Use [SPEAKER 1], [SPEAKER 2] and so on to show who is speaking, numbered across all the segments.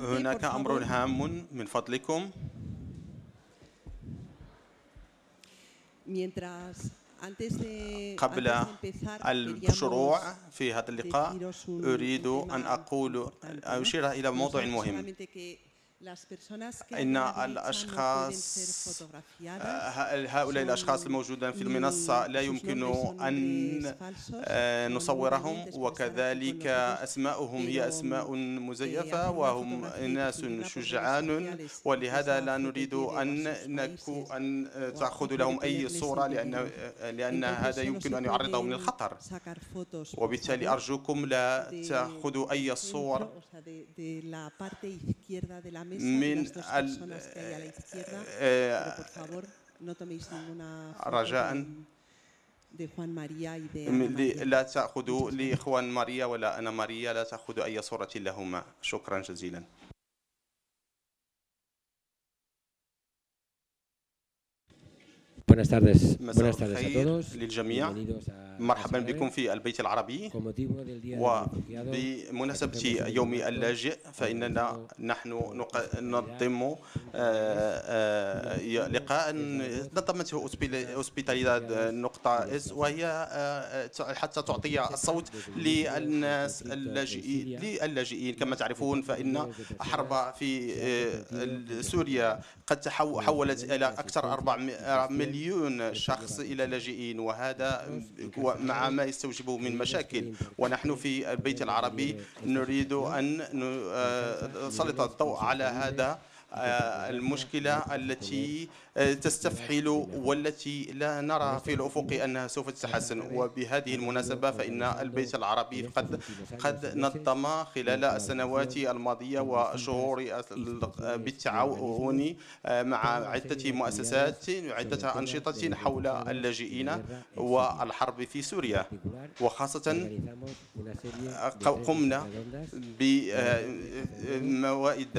[SPEAKER 1] هناك أمر هام من فضلكم. قبل الشروع في هذا اللقاء أريد أن أقول أشير إلى موضوع مهم. إن الأشخاص
[SPEAKER 2] ser fotografiadas,
[SPEAKER 1] ه- هؤلاء الأشخاص الموجودين في المنصة لا يمكن أن آه، نصورهم وكذلك أسماؤهم هي أسماء مزيفة وهم ناس شجعان. ولهذا لا نريد أن نكو أن تأخذ لهم أي صورة لأن لأن هذا يمكن أن يعرضهم للخطر وبالتالي أرجوكم لا تأخذوا أي صور. من ال... رجاء eh,
[SPEAKER 2] eh,
[SPEAKER 1] لا تأخذوا لإخوان ماريا ولا أنا ماريا لا تأخذوا أي صورة لهما. شكرا جزيلا.
[SPEAKER 3] Buenas tardes,
[SPEAKER 1] مساء
[SPEAKER 3] buenas tardes a
[SPEAKER 1] الخير
[SPEAKER 3] todos.
[SPEAKER 1] للجميع.
[SPEAKER 3] Bienvenidos a
[SPEAKER 1] مرحبا. بكم في البيت العربي
[SPEAKER 3] Con motivo del Día del Refugiado,
[SPEAKER 1] وبمناسبة يوم اللاجئ فإننا نحن نق- ننظم آه، آه، لقاء نظمته أوسبيتاليداد نقطة إس وهي آه، حتى تعطي الصوت للناس اللاجئين للاجئين كما تعرفون فإن حرب في آه، سوريا قد تحو- حولت إلى أكثر 4 مليون شخص إلى لاجئين وهذا مع ما يستوجبه من مشاكل. ونحن في البيت العربي نريد أن ن- آه، نسلط الضوء على هذا آه، المشكلة التي تستفحل والتي لا نرى في الأفق أنها سوف تتحسن. وبهذه المناسبة فإن البيت العربي قد قد نظم خلال السنوات الماضية وشهور ال- بالتعاون آه، مع عدة مؤسسات عدة أنشطة حول اللاجئين والحرب في سوريا. وخاصة
[SPEAKER 3] mesas
[SPEAKER 1] قمنا بموائد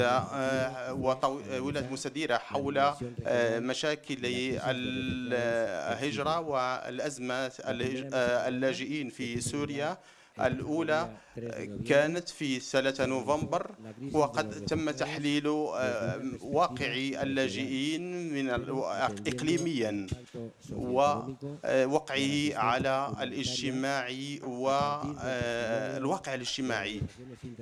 [SPEAKER 1] وولاد مستديرة حول آه، مشاكل الهجرة والأزمة اللاجئين في سوريا. الأولى كانت في سنة نوفمبر وقد تم تحليل آه، واقع اللاجئين من إقليميا ووقعه على الاجتماعي والواقع الاجتماعي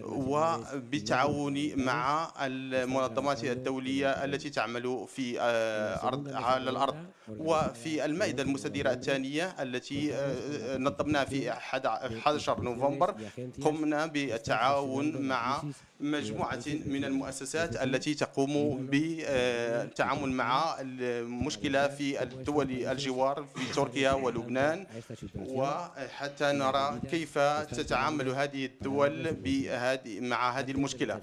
[SPEAKER 1] وبالتعاون مع المنظمات الدولية التي تعمل في آه، أرض على الأرض وفي المائدة المستديرة الثانية التي آه، نظمناها في 11 نوفمبر قمنا بالتعاون مع مجموعة من المؤسسات التي تقوم بالتعامل مع المشكلة في الدول الجوار في تركيا ولبنان. وحتى نرى كيف تتعامل هذه الدول بهذه مع هذه المشكلة.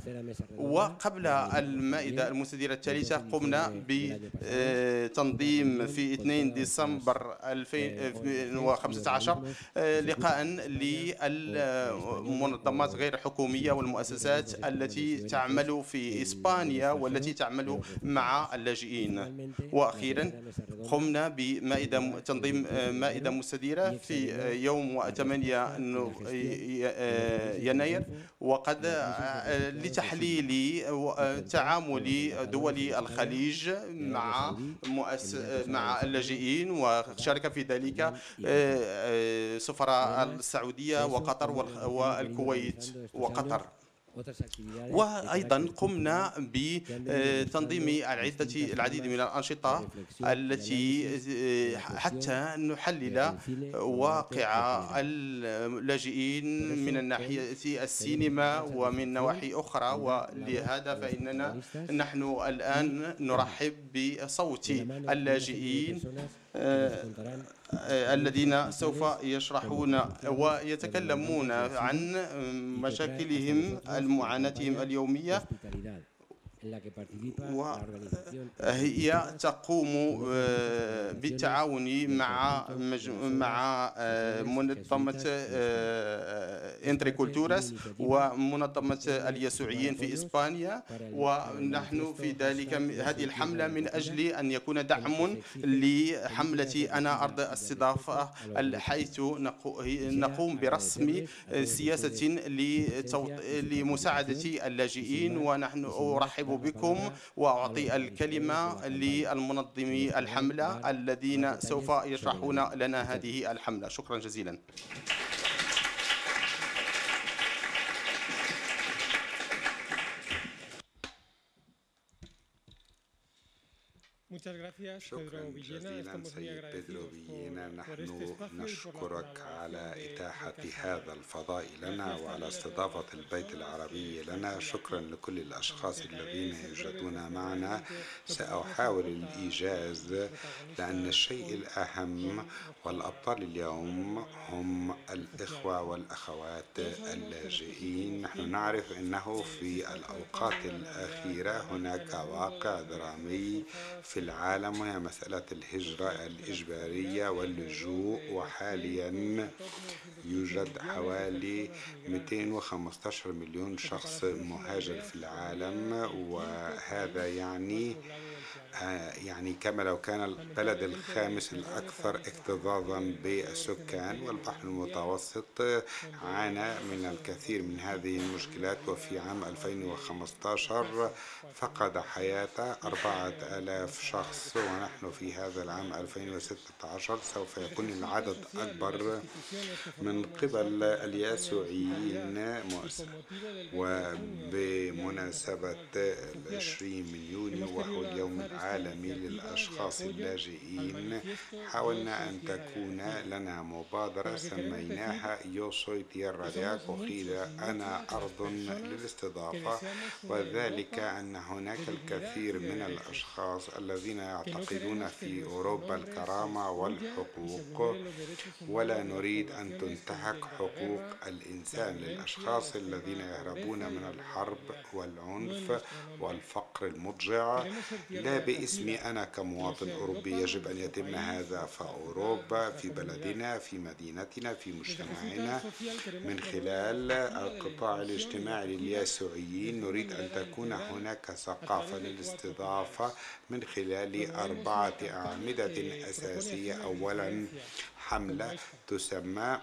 [SPEAKER 1] وقبل المائدة المستديرة الثالثة قمنا بتنظيم في 2 ديسمبر 2015 آه، لقاء للمنظمات غير الحكومية والمؤسسات التي تعمل في إسبانيا والتي تعمل مع اللاجئين وأخيرا قمنا بمائدة تنظيم آه، مائدة مستديرة في آه، يوم 8 نو- آه، يناير وقد آه، لتحليل تعامل دول الخليج مع مؤس... مع اللاجئين وشارك في ذلك آه، آه، سفراء السعودية وقطر والكويت وقطر. وأيضا قمنا بتنظيم العده العديد من الأنشطة التي آه، حتى نحلل واقع اللاجئين من الناحية السينما ومن نواحي أخرى. ولهذا فإننا نحن الآن نرحب بصوت اللاجئين آه، آه، الذين سوف يشرحون ويتكلمون عن مشاكلهم المعاناتهم اليومية. وهي تقوم بالتعاون مع مع منظمة Entreculturas ومنظمة اليسوعيين في إسبانيا ونحن في ذلك هذه الحملة من أجل أن يكون دعم لحملة أنا أرض الاستضافة حيث نقوم برسم سياسة لمساعدة اللاجئين ونحن أرحب بكم وأعطي الكلمة للمنظمي الحملة الذين سوف يشرحون لنا هذه الحملة. شكرا جزيلا.
[SPEAKER 4] شكرا جزيلا سيد بيدرو فيينا نحن نشكرك على إتاحة هذا الفضاء لنا وعلى استضافة البيت العربي لنا شكرا لكل الأشخاص الذين يوجدون معنا سأحاول الإيجاز لأن الشيء الأهم والأبطال اليوم هم الإخوة والأخوات اللاجئين نحن نعرف أنه في الأوقات الأخيرة هناك واقع درامي في العالم وهي مسألة الهجرة الإجبارية واللجوء وحاليا يوجد حوالي 215 مليون شخص مهاجر في العالم وهذا يعني يعني كما لو كان البلد الخامس الأكثر اكتظاظا بالسكان والبحر المتوسط عانى من الكثير من هذه المشكلات. وفي عام 2015 فقد حياته أربعة آلاف شخص ونحن في هذا العام 2016 سوف يكون العدد أكبر من قبل اليسوعيين وبمناسبة العشرين من يونيو وهو اليوم العالمي العالمي للأشخاص اللاجئين. حاولنا أن تكون لنا مبادرة سميناها يو سوي تيرا دي أكوخيدا أنا أرض للاستضافة وذلك أن هناك الكثير من الأشخاص الذين يعتقدون في أوروبا الكرامة والحقوق. ولا نريد أن تنتهك حقوق الإنسان للأشخاص الذين يهربون من الحرب والعنف والفقر المضجع. لا باسمي أنا كمواطن أوروبي يجب أن يتم هذا في أوروبا في بلدنا في مدينتنا في مجتمعنا. من خلال القطاع الاجتماعي لليسوعيين نريد أن تكون هناك ثقافة للاستضافة من خلال أربعة أعمدة أساسية. أولا حملة تسمى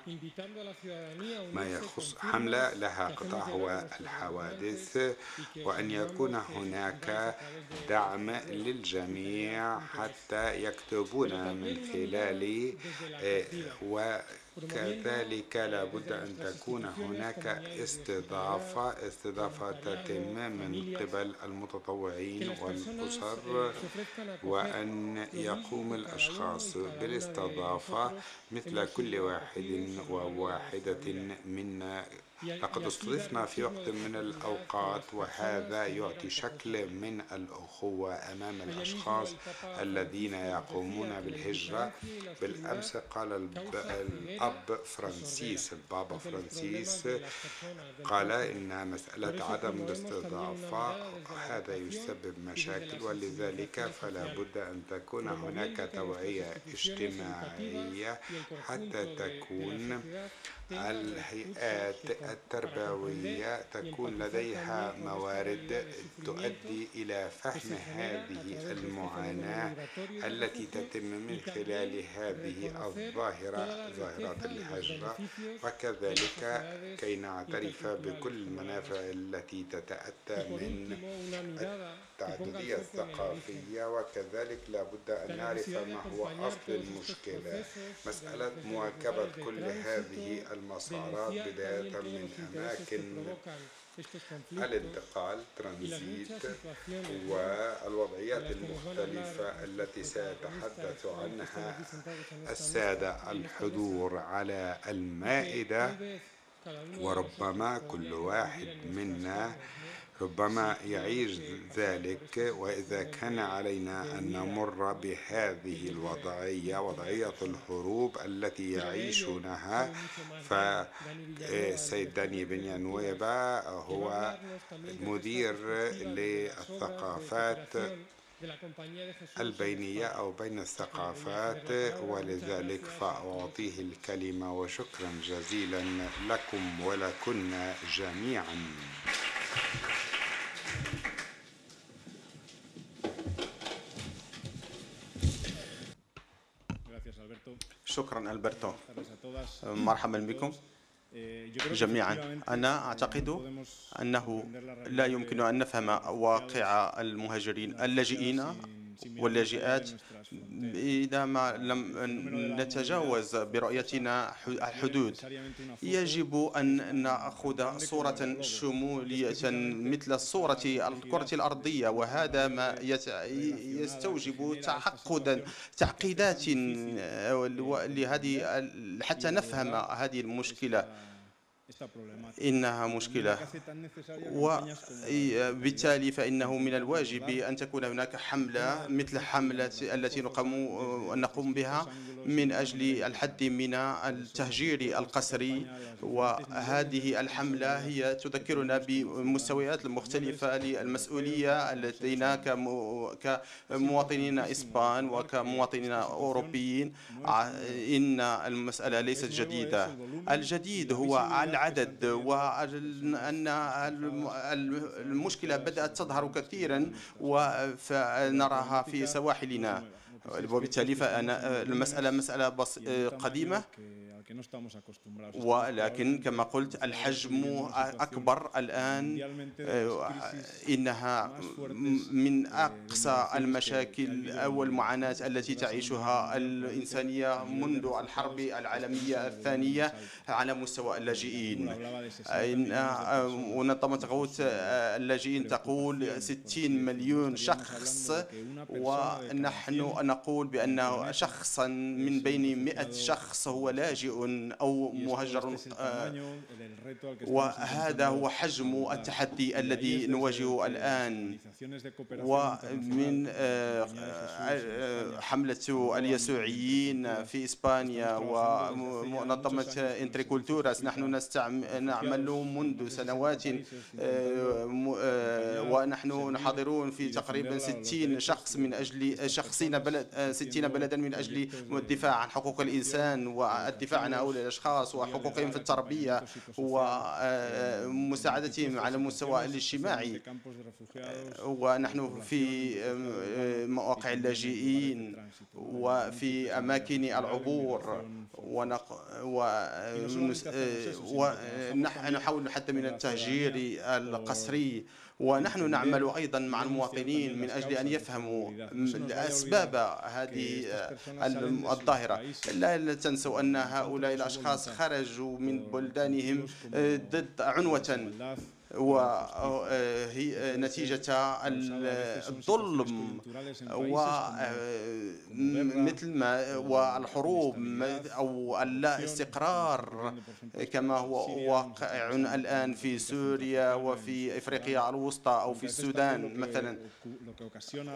[SPEAKER 4] ما يخص حملة لها قطاع هو الحوادث وأن يكون هناك دعم للجميع حتى يكتبون من خلال و كذلك لابد أن تكون هناك استضافة استضافة تتم من قبل المتطوعين والأسر وأن يقوم الأشخاص بالاستضافة مثل كل واحد وواحدة منا لقد استضفنا في وقت من الأوقات وهذا يعطي شكل من الأخوة أمام الأشخاص الذين يقومون بالهجرة. بالأمس قال الأب فرانسيس البابا فرانسيس قال إن مسألة عدم الاستضافة هذا يسبب مشاكل ولذلك فلا بد أن تكون هناك توعية اجتماعية حتى تكون الهيئات التربوية تكون لديها موارد تؤدي إلى فهم هذه المعاناة التي تتم من خلال هذه الظاهرة ظاهرة الهجرة وكذلك كي نعترف بكل المنافع التي تتأتى من التعددية الثقافية وكذلك لابد أن نعرف ما هو أصل المشكلة. مسألة مواكبة كل هذه المسارات بداية من أماكن الانتقال ترانزيت والوضعيات المختلفة التي سيتحدث عنها السادة الحضور على المائدة وربما كل واحد منا ربما يعيش ذلك وإذا كان علينا أن نمر بهذه الوضعية وضعية الحروب التي يعيشونها فالسيد داني بن ينويبا هو مدير للثقافات البينية أو بين الثقافات ولذلك فأعطيه الكلمة وشكرا جزيلا لكم ولكن جميعا.
[SPEAKER 1] شكرا ألبرتو مرحبا بكم جميعا أنا أعتقد أنه لا يمكن أن نفهم واقع المهاجرين اللاجئين واللاجئات إذا ما لم نتجاوز برؤيتنا الحدود يجب أن نأخذ صورة شمولية مثل صورة الكرة الأرضية وهذا ما يستوجب تعقدا تعقيدات لهذه حتى نفهم هذه المشكلة. إنها مشكلة. وبالتالي فإنه من الواجب أن تكون هناك حملة مثل حملة التي نقوم نقوم بها من أجل الحد من التهجير القسري. وهذه الحملة هي تذكرنا بمستويات المختلفة للمسؤولية لدينا كمواطنين إسبان وكمواطنين أوروبيين. إن المسألة ليست جديدة. الجديد هو العدد وأن المشكلة بدأت تظهر كثيرا ونراها في سواحلنا. وبالتالي فأنا المسألة مسألة قديمة. ولكن كما قلت الحجم أكبر الآن إنها من أقصى المشاكل أو المعاناة التي تعيشها الإنسانية منذ الحرب العالمية الثانية على مستوى اللاجئين. منظمة غوث اللاجئين تقول 60 مليون شخص ونحن نقول بأن شخصا من بين 100 شخص هو لاجئ أو مهجر آه، وهذا هو حجم التحدي الذي نواجهه الآن. ومن آه، آه، حملة اليسوعيين في إسبانيا ومنظمة انتريكولتوراس نحن نعمل منذ سنوات ونحن حاضرون في تقريبا 60 شخص من أجل شخصين بلد 60 بلدا من أجل الدفاع عن حقوق الإنسان والدفاع عن هؤلاء الأشخاص وحقوقهم في التربية ومساعدتهم على المستوى الاجتماعي. ونحن في مواقع اللاجئين وفي أماكن العبور ونحاول حتى من التهجير القسري. ونحن نعمل أيضا مع المواطنين من أجل أن يفهموا أسباب هذه الظاهرة. لا تنسوا أن هؤلاء الأشخاص خرجوا من بلدانهم ضد عنوة. وهي نتيجة الظلم ومثل ما والحروب أو اللا استقرار كما هو واقع الآن في سوريا وفي إفريقيا الوسطى أو في السودان مثلا.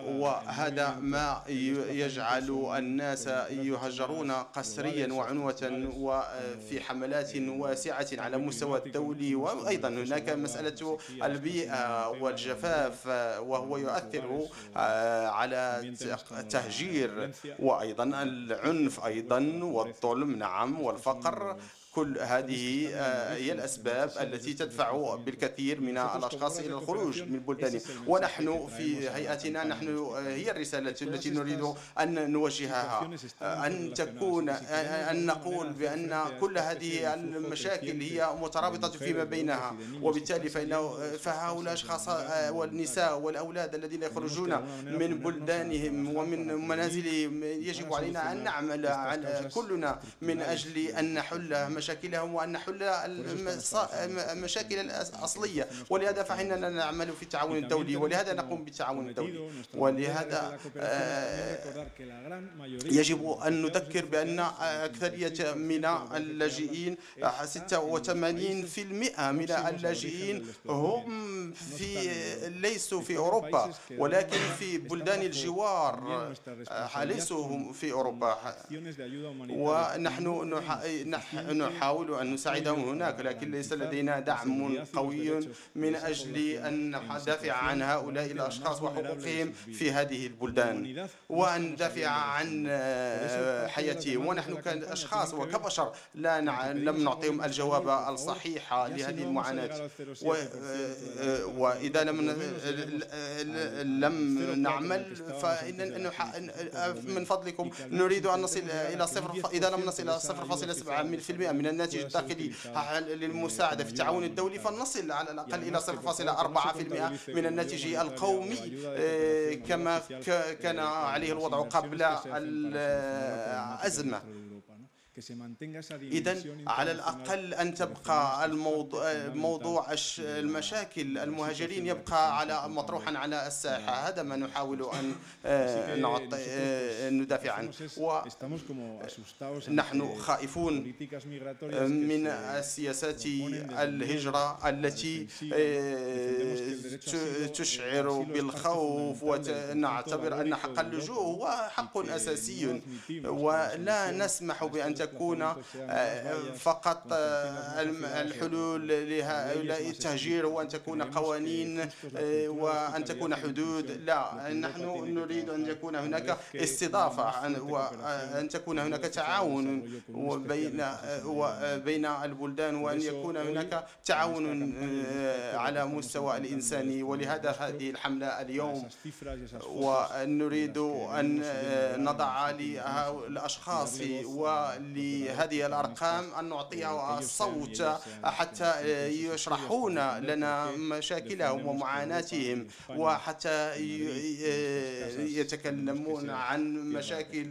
[SPEAKER 1] وهذا ما يجعل الناس يهجرون قسريا وعنوة وفي حملات واسعة على مستوى الدولي وأيضا هناك مسألة مسألة البيئة والجفاف وهو يؤثر آه، على التهجير وأيضا العنف أيضا والظلم نعم والفقر. كل هذه آه، هي الأسباب التي تدفع بالكثير من الأشخاص إلى الخروج من بلدانهم ونحن في هيئتنا نحن آه، هي الرسالة التي نريد أن نوجهها آه، أن تكون أن نقول بأن كل هذه المشاكل هي مترابطة فيما بينها وبالتالي فإنه فهؤلاء الأشخاص والنساء والأولاد الذين يخرجون من بلدانهم ومن منازلهم يجب علينا أن نعمل كلنا من أجل أن نحل مشاكل مشاكلهم وأن نحل المشاكل الأصلية. ولهذا فإننا نعمل في التعاون الدولي ولهذا نقوم بالتعاون الدولي. ولهذا يجب أن نذكر بأن أكثرية من اللاجئين 86% من اللاجئين هم في ليسوا في أوروبا ولكن في بلدان الجوار ليسوا هم في أوروبا. ونحن نحاول أن نساعدهم هناك لكن ليس لدينا دعم قوي من أجل أن ندافع عن هؤلاء الأشخاص وحقوقهم في هذه البلدان. وأن ندافع عن حياتهم ونحن كأشخاص وكبشر لا لم نعطيهم الجواب الصحيح لهذه المعاناة. وإذا لم لم نعمل فإن من فضلكم نريد أن نصل إلى صفر إذا لم نصل إلى صفر فاصلة سبعة من الناتج الداخلي للمساعدة في التعاون الدولي فلنصل على الأقل إلى صفر فاصلة أربعة من الناتج القومي كما كان عليه الوضع قبل الأزمة إذا على الأقل أن تبقى الموضوع موضوع المشاكل المهاجرين يبقى على مطروحا على الساحة هذا ما نحاول أن نعطي ندافع عنه. ونحن خائفون من السياسات الهجرة التي تشعر بالخوف ونعتبر أن حق اللجوء هو حق أساسي. ولا نسمح بأن تكون آه، فقط آه، الحلول لهؤلاء التهجير وأن تكون قوانين آه، وأن تكون حدود لا نحن نريد أن يكون هناك استضافة وأن تكون هناك تعاون بين بين البلدان وأن يكون هناك تعاون على مستوى الإنساني ولهذا هذه الحملة اليوم ونريد أن نضع للأشخاص لهذه الأرقام أن نعطيها الصوت حتى يشرحون لنا مشاكلهم ومعاناتهم وحتى يتكلمون عن مشاكل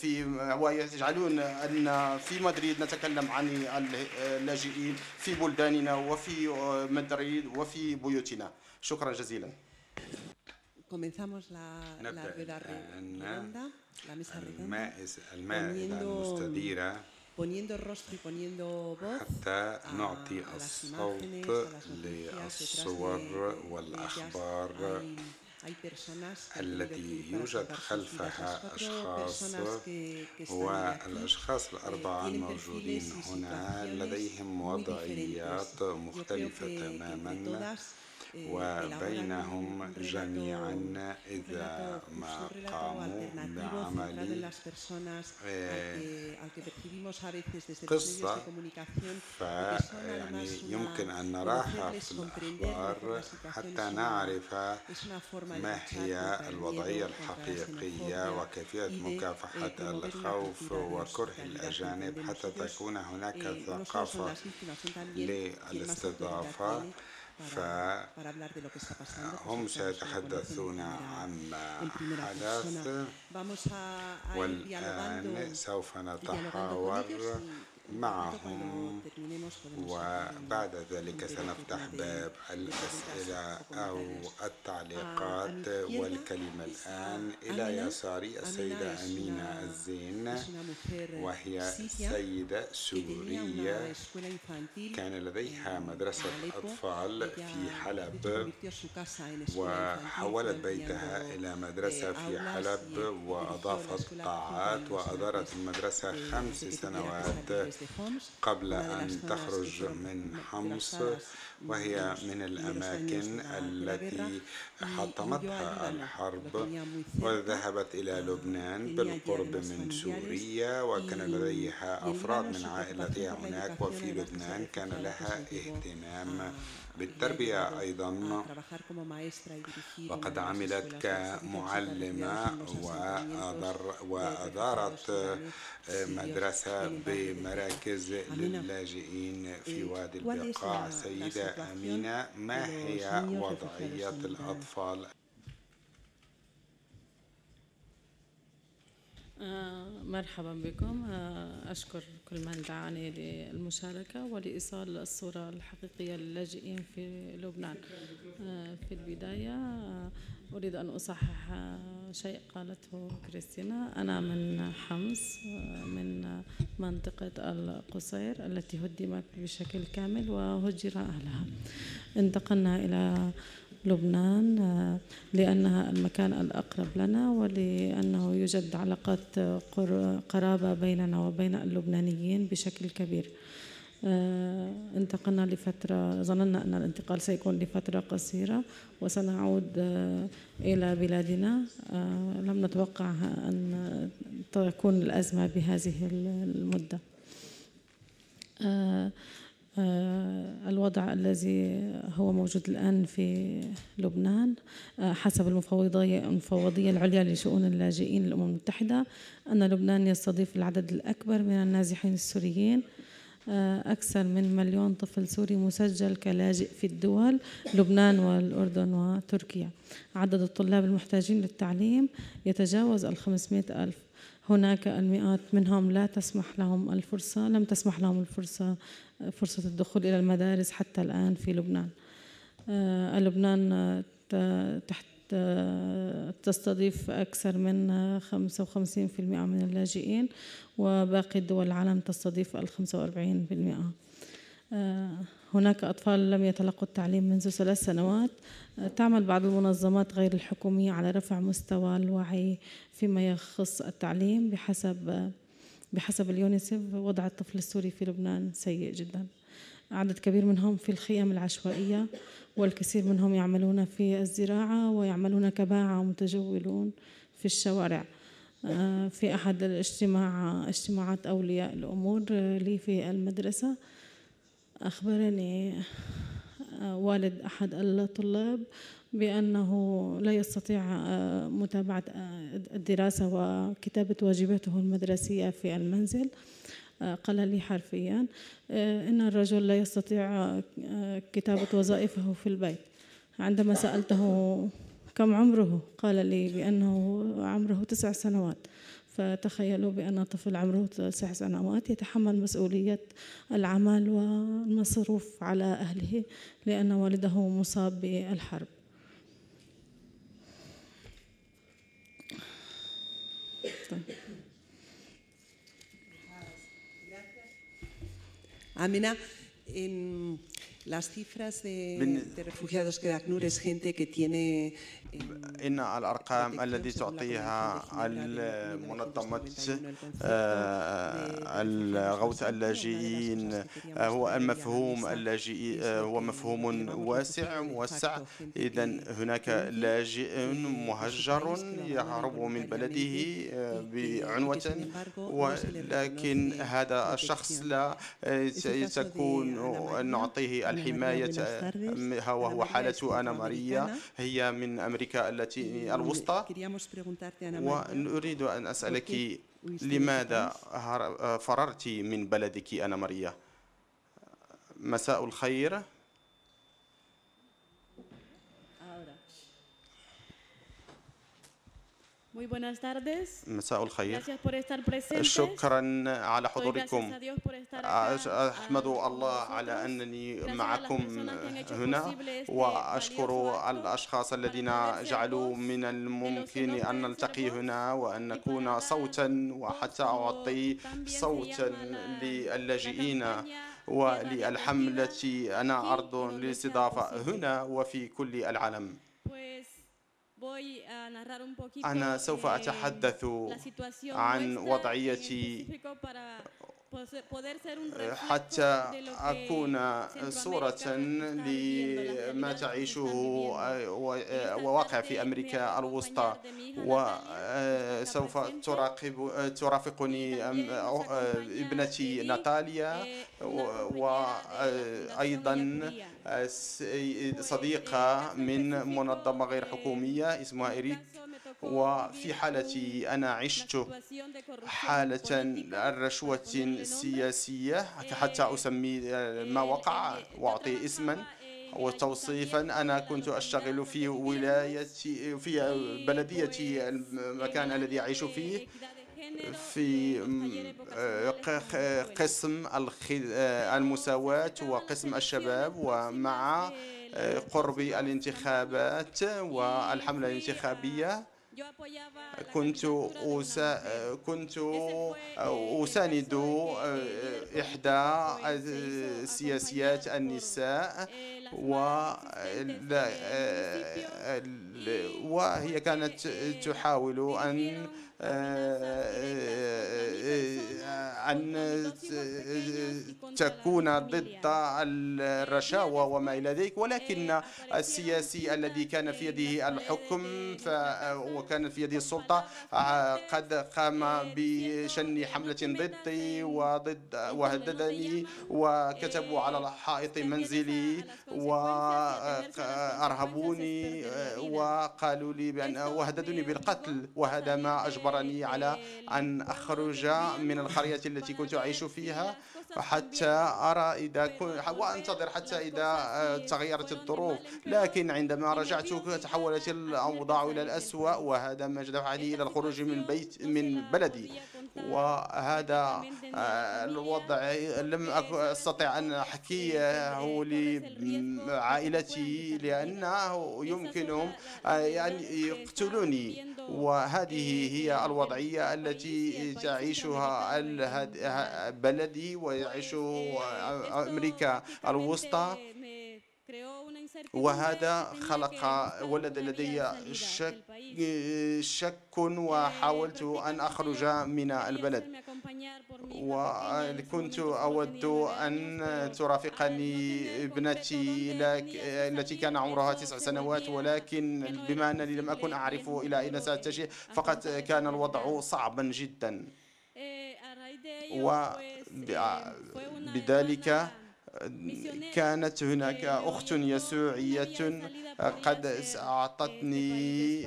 [SPEAKER 1] في ويجعلون أن في مدريد نتكلم عن اللاجئين في بلداننا وفي مدريد وفي بيوتنا. شكرا جزيلا.
[SPEAKER 2] Comenzamos la, la rueda redonda. la mesa redonda,
[SPEAKER 4] المستديرة
[SPEAKER 2] poniendo rostro y poniendo voz
[SPEAKER 4] حتى نعطي الصوت للصور والأخبار التي يوجد خلفها أشخاص والأشخاص الأربعة الموجودين هنا لديهم وضعيات مختلفة تماما وبينهم جميعا إذا ما قاموا بعمل قصة. فيعني يمكن أن نراها في الأخبار حتى نعرف ما هي الوضعية الحقيقية وكيفية مكافحة الخوف وكره الأجانب حتى تكون هناك ثقافة للاستضافة. فهم سيتحدثون عما حدث. والآن سوف نتحاور. معهم. وبعد ذلك سنفتح باب الأسئلة أو التعليقات والكلمة الآن إلى يساري السيدة أمينة الزين وهي سيدة سورية. كان لديها مدرسة أطفال في حلب وحولت بيتها إلى مدرسة في حلب وأضافت قاعات وأدارت المدرسة خمس سنوات. قبل أن تخرج من حمص وهي من الأماكن التي حطمتها الحرب وذهبت إلى لبنان بالقرب من سوريا وكان لديها أفراد من عائلتها هناك وفي لبنان كان لها اهتمام بالتربية أيضا. وقد عملت كمعلمة وأدارت مدرسة بمراكز للاجئين في وادي البقاع. سيدة أمينة ما هي وضعية الأطفال؟
[SPEAKER 5] مرحبا بكم. أشكر كل من دعاني للمشاركة ولإيصال الصورة الحقيقية للاجئين في لبنان. في البداية أريد أن أصحح شيء قالته كريستينا. أنا من حمص من منطقة القصير التي هدمت بشكل كامل وهجر أهلها. انتقلنا إلى لبنان لأنها المكان الأقرب لنا ولأنه يوجد علاقات قرابة بيننا وبين اللبنانيين بشكل كبير. آه، انتقلنا لفترة ظننا أن الانتقال سيكون لفترة قصيرة وسنعود آه، إلى بلادنا. آه، لم نتوقع أن تكون الأزمة بهذه المدة. الوضع الذي هو موجود الآن في لبنان حسب المفوضية المفوضية العليا لشؤون اللاجئين الأمم المتحدة أن لبنان يستضيف العدد الأكبر من النازحين السوريين آه، أكثر من مليون طفل سوري مسجل كلاجئ في الدول لبنان والأردن وتركيا. عدد الطلاب المحتاجين للتعليم يتجاوز الخمسمائة ألف. هناك المئات منهم لا تسمح لهم الفرصة لم تسمح لهم الفرصة فرصة الدخول إلى المدارس حتى الآن في لبنان. آه، لبنان تحت تستضيف أكثر من 55% من اللاجئين وباقي دول العالم تستضيف ال 45% آه، هناك أطفال لم يتلقوا التعليم منذ ثلاث سنوات. آه، تعمل بعض المنظمات غير الحكومية على رفع مستوى الوعي فيما يخص التعليم بحسب بحسب اليونيسف. وضع الطفل السوري في لبنان سيء جدا. عدد كبير منهم في الخيام العشوائية والكثير منهم يعملون في الزراعة ويعملون كباعة ومتجولون في الشوارع. آه، في أحد الاجتماع اجتماعات أولياء الأمور لي في المدرسة أخبرني آه، والد أحد الطلاب بأنه لا يستطيع آه، متابعة الدراسة وكتابة واجباته المدرسية في المنزل قال لي حرفيا إن الرجل لا يستطيع كتابة وظائفه في البيت. عندما سألته كم عمره قال لي بأنه عمره تسع سنوات. فتخيلوا بأن طفل عمره تسع سنوات يتحمل مسؤولية العمل والمصروف على أهله لأن والده مصاب بالحرب
[SPEAKER 2] طيب. Amina, en las cifras de, de refugiados que ACNUR es gente que tiene
[SPEAKER 1] إن الأرقام التي تعطيها المنظمة آه، الغوث اللاجئين آه، هو المفهوم اللاجئ آه، هو مفهوم واسع موسع إذا هناك لاجئ مهجر يهرب من بلده بعنوة ولكن هذا الشخص لا تكون نعطيه الحماية وهو حالة أنا ماريا هي من أمريكا أمريكا التي الوسطى. ونريد أن أسألك لماذا فررت من بلدك أنا ماريا؟ مساء الخير.
[SPEAKER 6] Muy buenas tardes.
[SPEAKER 1] مساء الخير.
[SPEAKER 6] Gracias por estar presentes.
[SPEAKER 1] شكرا على حضوركم. أحمد الله على أنني معكم هنا وأشكر الأشخاص الذين جعلوا من الممكن أن نلتقي هنا وأن نكون صوتا وحتى أعطي صوتا للاجئين وللحملة أنا أرض للاستضافة هنا وفي كل العالم. أنا سوف أتحدث عن وضعيتي حتى أكون صورة لما تعيشه وواقع في أمريكا الوسطى وسوف تراقب ترافقني ابنتي ناتاليا وأيضا صديقة من منظمة غير حكومية اسمها إريك وفي حالتي أنا عشت حالة الرشوة سياسية حتى أسمي ما وقع وأعطي اسما وتوصيفا أنا كنت أشتغل في ولايتي في بلديتي المكان الذي أعيش فيه في قسم المساواة وقسم الشباب ومع قرب الانتخابات والحملة الانتخابية. كنت كنت أساند إحدى سياسيات النساء و وهي كانت تحاول أن أن تكون ضد الرشاوى وما إلى ذلك ولكن السياسي الذي كان في يده الحكم وكان في يده السلطة قد قام بشن حملة ضدي وضد وهددني وكتبوا على حائط منزلي وأرهبوني وقالوا لي بأن وهددوني بالقتل وهذا ما أجبرني على أن أخرج من القرية التي كنت أعيش فيها حتى أرى إذا كنت وأنتظر حتى إذا تغيرت الظروف. لكن عندما رجعت تحولت الأوضاع إلى الأسوأ وهذا ما دفعني إلى الخروج من بيت من بلدي. وهذا الوضع لم أستطع أن أحكيه لعائلتي لأنه يمكنهم أن يقتلوني. وهذه هي الوضعية التي تعيشها بلدي ويعيش أمريكا الوسطى. وهذا خلق ولد لدي شك, شك وحاولت أن أخرج من البلد. وكنت أود أن ترافقني ابنتي التي كان عمرها تسع سنوات ولكن بما أنني لم أكن أعرف إلى أين ستجه فقد كان الوضع صعبا جدا. وبذلك كانت هناك أخت يسوعية قد أعطتني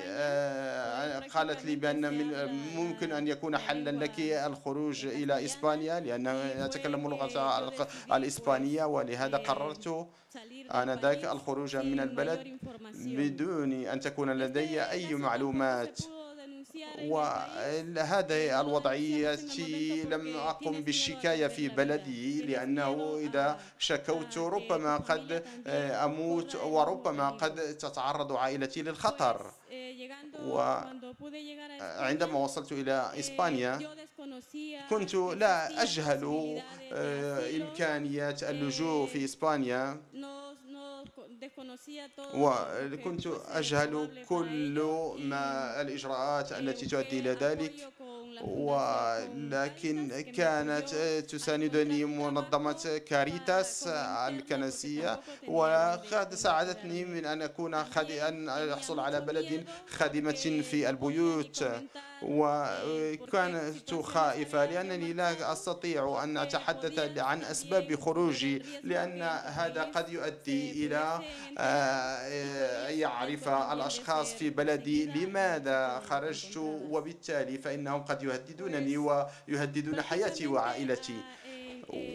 [SPEAKER 1] قالت لي بأن من ممكن أن يكون حلا لك الخروج إلى إسبانيا لأن أتكلم اللغة الإسبانية ولهذا قررت آنذاك الخروج من البلد بدون أن تكون لدي أي معلومات. وهذه الوضعية لم أقم بالشكاية في بلدي. لأنه إذا شكوت ربما قد أموت وربما قد تتعرض عائلتي للخطر. وعندما وصلت إلى إسبانيا كنت لا أجهل إمكانيات اللجوء في إسبانيا. وكنت أجهل كل ما الإجراءات التي تؤدي إلى ذلك ولكن كانت تساندني منظمة كاريتاس الكنسية وقد ساعدتني من أن أكون أن أحصل على بلد خادمة في البيوت وكنت خائفة لأنني لا أستطيع أن أتحدث عن أسباب خروجي لأن هذا قد يؤدي إلى يعرف الأشخاص في بلدي لماذا خرجت وبالتالي فإنهم قد يهددونني ويهددون حياتي وعائلتي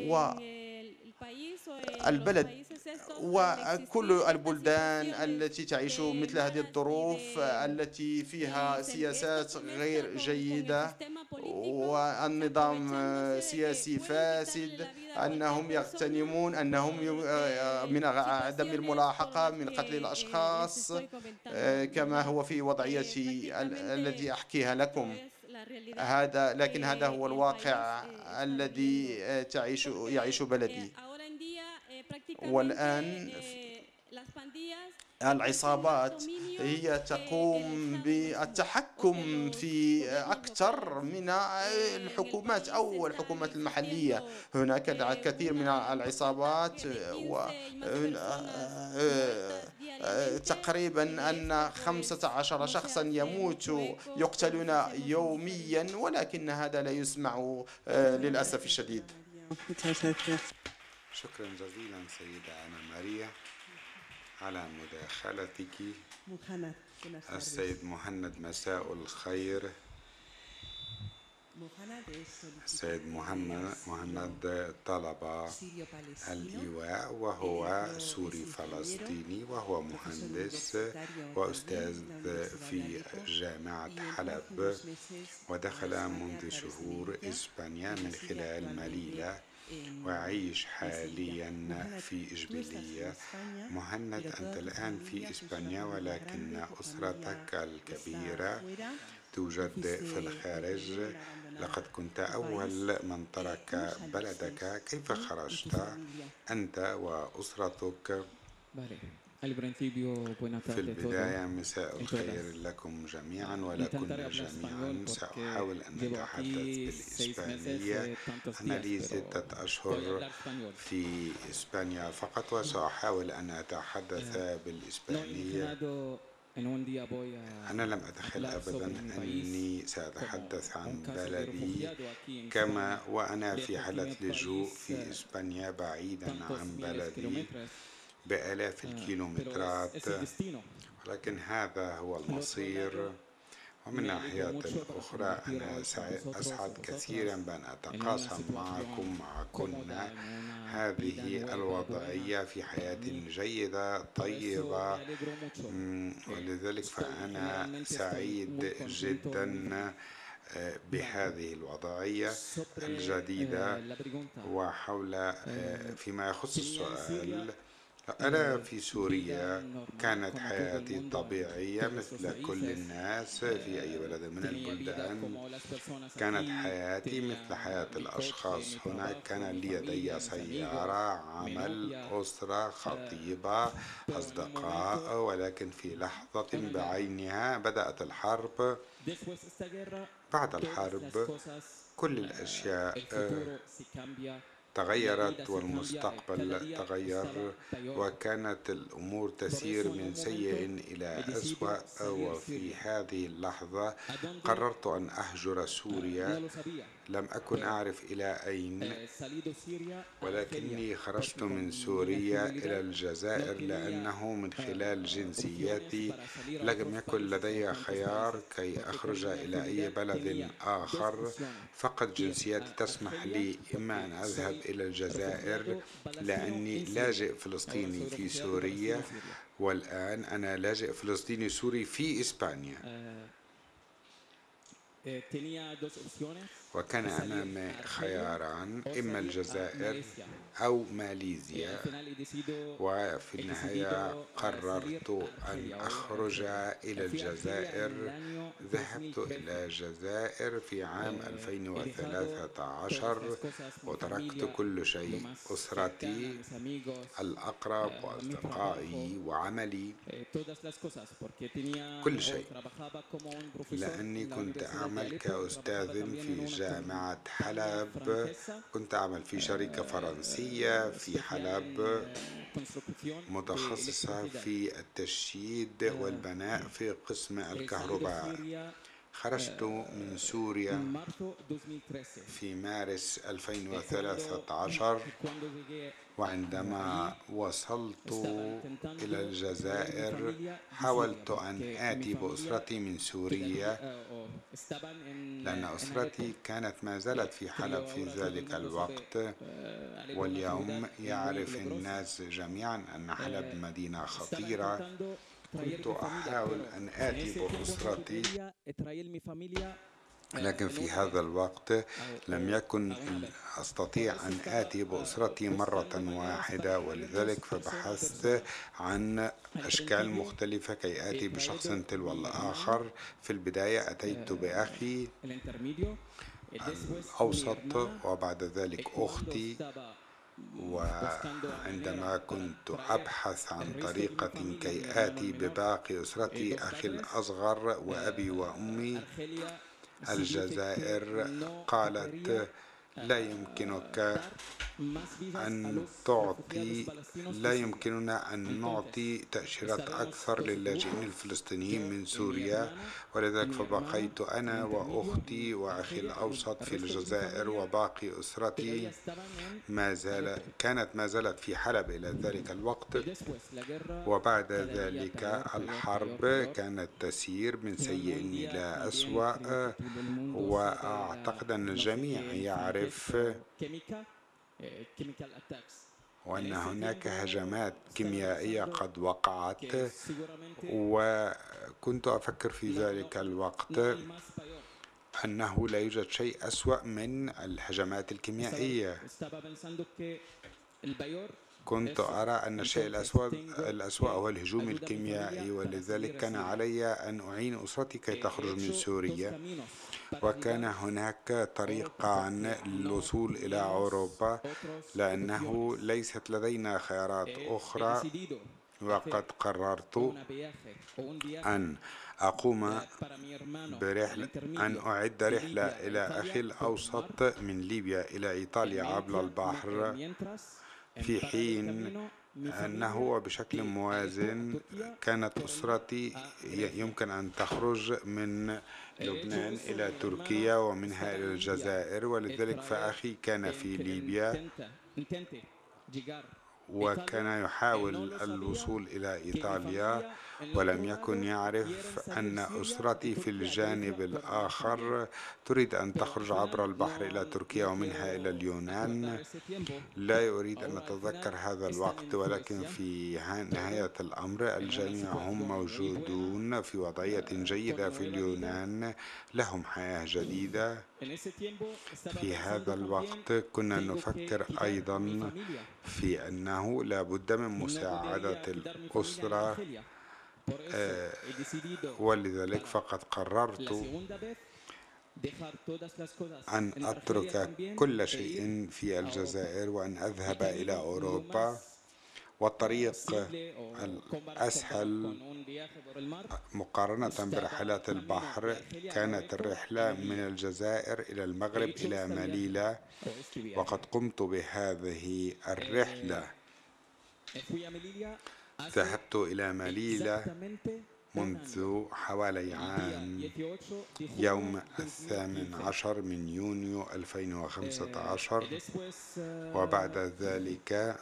[SPEAKER 1] و البلد وكل البلدان التي تعيش مثل هذه الظروف التي فيها سياسات غير جيدة والنظام سياسي فاسد أنهم يغتنمون أنهم من عدم الملاحقة من قتل الأشخاص كما هو في وضعيتي الذي أحكيها لكم. هذا لكن هذا هو الواقع الذي تعيش يعيش بلدي. والآن العصابات هي تقوم بالتحكم في أكثر من الحكومات أو الحكومات المحلية. هناك الكثير من العصابات و تقريبا أن خمسة عشر شخصا يموت يقتلون يوميا ولكن هذا لا يسمع للأسف الشديد.
[SPEAKER 4] شكرا جزيلا سيدة أنا ماريا على مداخلتك. السيد مهند مساء الخير. السيد مهند مهند طلب الإيواء وهو سوري فلسطيني وهو مهندس وأستاذ في جامعة حلب. ودخل منذ شهور إسبانيا من خلال مليلة وعيش حاليا في إشبيلية مهند أنت الآن في إسبانيا ولكن أسرتك الكبيرة توجد في الخارج. لقد كنت أول من ترك بلدك. كيف خرجت أنت وأسرتك؟ في البداية مساء الخير لكم جميعا ولكم جميعا سأحاول أن أتحدث بالإسبانية. أنا لي ستة أشهر في إسبانيا فقط وسأحاول أن أتحدث بالإسبانية. أنا لم أتخيل أبدا أني سأتحدث عن بلدي كما وأنا في حالة لجوء في إسبانيا بعيدا عن بلدي. بآلاف الكيلومترات. ولكن هذا هو المصير. ومن ناحية أخرى أنا أسعد كثيرا بأن أتقاسم معكم معكن هذه الوضعية في حياة جيدة طيبة. ولذلك فأنا سعيد جدا بهذه الوضعية الجديدة وحول فيما يخص السؤال. أنا في سوريا كانت حياتي طبيعية مثل كل الناس في أي بلد من البلدان. كانت حياتي مثل حياة الأشخاص هنا. كان لي لدي سيارة عمل أسرة خطيبة أصدقاء ولكن في لحظة بعينها بدأت الحرب. بعد الحرب كل الأشياء تغيرت والمستقبل تغير وكانت الأمور تسير من سيء إلى أسوأ وفي هذه اللحظة قررت أن أهجر سوريا لم أكن أعرف إلى أين ولكني خرجت من سوريا إلى الجزائر لأنه من خلال جنسيتي لم يكن لدي خيار كي أخرج إلى أي بلد آخر. فقط جنسيتي تسمح لي إما أن أذهب إلى الجزائر لأني لاجئ فلسطيني في سوريا والآن أنا لاجئ فلسطيني سوري في إسبانيا. وكان أمامي خياران إما الجزائر أو ماليزيا. وفي النهاية قررت أن أخرج إلى الجزائر. ذهبت إلى الجزائر في عام 2013 وتركت كل شيء أسرتي الأقرب وأصدقائي وعملي. كل شيء. لأني كنت أعمل كأستاذ في جامعة حلب. كنت أعمل في شركة فرنسية. في حلب متخصصة في التشييد والبناء في قسم الكهرباء. خرجت من سوريا في مارس 2013 وعندما وصلت إلى الجزائر حاولت أن آتي بأسرتي من سوريا. لأن أسرتي كانت ما زالت في حلب في ذلك الوقت. واليوم يعرف الناس جميعا أن حلب مدينة خطيرة. كنت أحاول أن آتي بأسرتي. لكن في هذا الوقت لم يكن أستطيع أن آتي بأسرتي مرة واحدة ولذلك فبحثت عن أشكال مختلفة كي آتي بشخص تلو الآخر في البداية أتيت بأخي الأوسط وبعد ذلك أختي وعندما كنت أبحث عن طريقة كي آتي بباقي أسرتي أخي الأصغر وأبي وأمي الجزائر قالت لا يمكنك أن تعطي لا يمكننا أن نعطي تأشيرات أكثر للاجئين الفلسطينيين من سوريا. ولذلك فبقيت أنا وأختي وأخي الأوسط في الجزائر وباقي أسرتي. ما زال كانت ما زالت في حلب إلى ذلك الوقت. وبعد ذلك الحرب كانت تسير من سيء إلى أسوأ. وأعتقد أن الجميع يعرف وأن هناك هجمات كيميائية قد وقعت. وكنت أفكر في ذلك الوقت أنه لا يوجد شيء أسوأ من الهجمات الكيميائية. كنت أرى أن الشيء الأسوأ الأسوأ هو الهجوم الكيميائي ولذلك كان علي أن أعين أسرتي كي تخرج من سوريا. وكان هناك طريقان للوصول إلى أوروبا لأنه ليست لدينا خيارات أخرى وقد قررت أن أقوم برحلة أن أعد رحلة إلى أخي الأوسط من ليبيا إلى إيطاليا عبر البحر في حين أنه بشكل موازن كانت أسرتي يمكن أن تخرج من لبنان إلى تركيا ومنها إلى الجزائر ولذلك فأخي كان في ليبيا. وكان يحاول الوصول إلى إيطاليا ولم يكن يعرف أن أسرتي في الجانب الآخر تريد أن تخرج عبر البحر إلى تركيا ومنها إلى اليونان. لا أريد أن أتذكر هذا الوقت ولكن في نهاية الأمر الجميع هم موجودون في وضعية جيدة في اليونان. لهم حياة جديدة. في هذا الوقت كنا نفكر أيضا في أنه لا بد من مساعدة الأسرة آه، ولذلك فقد قررت أن أترك كل شيء في الجزائر وأن أذهب إلى أوروبا. والطريق الأسهل مقارنة برحلات البحر كانت الرحلة من الجزائر إلى المغرب إلى مليلة وقد قمت بهذه الرحلة ذهبت إلى مليلة منذ حوالي عام يوم الثامن عشر من يونيو 2015 وبعد ذلك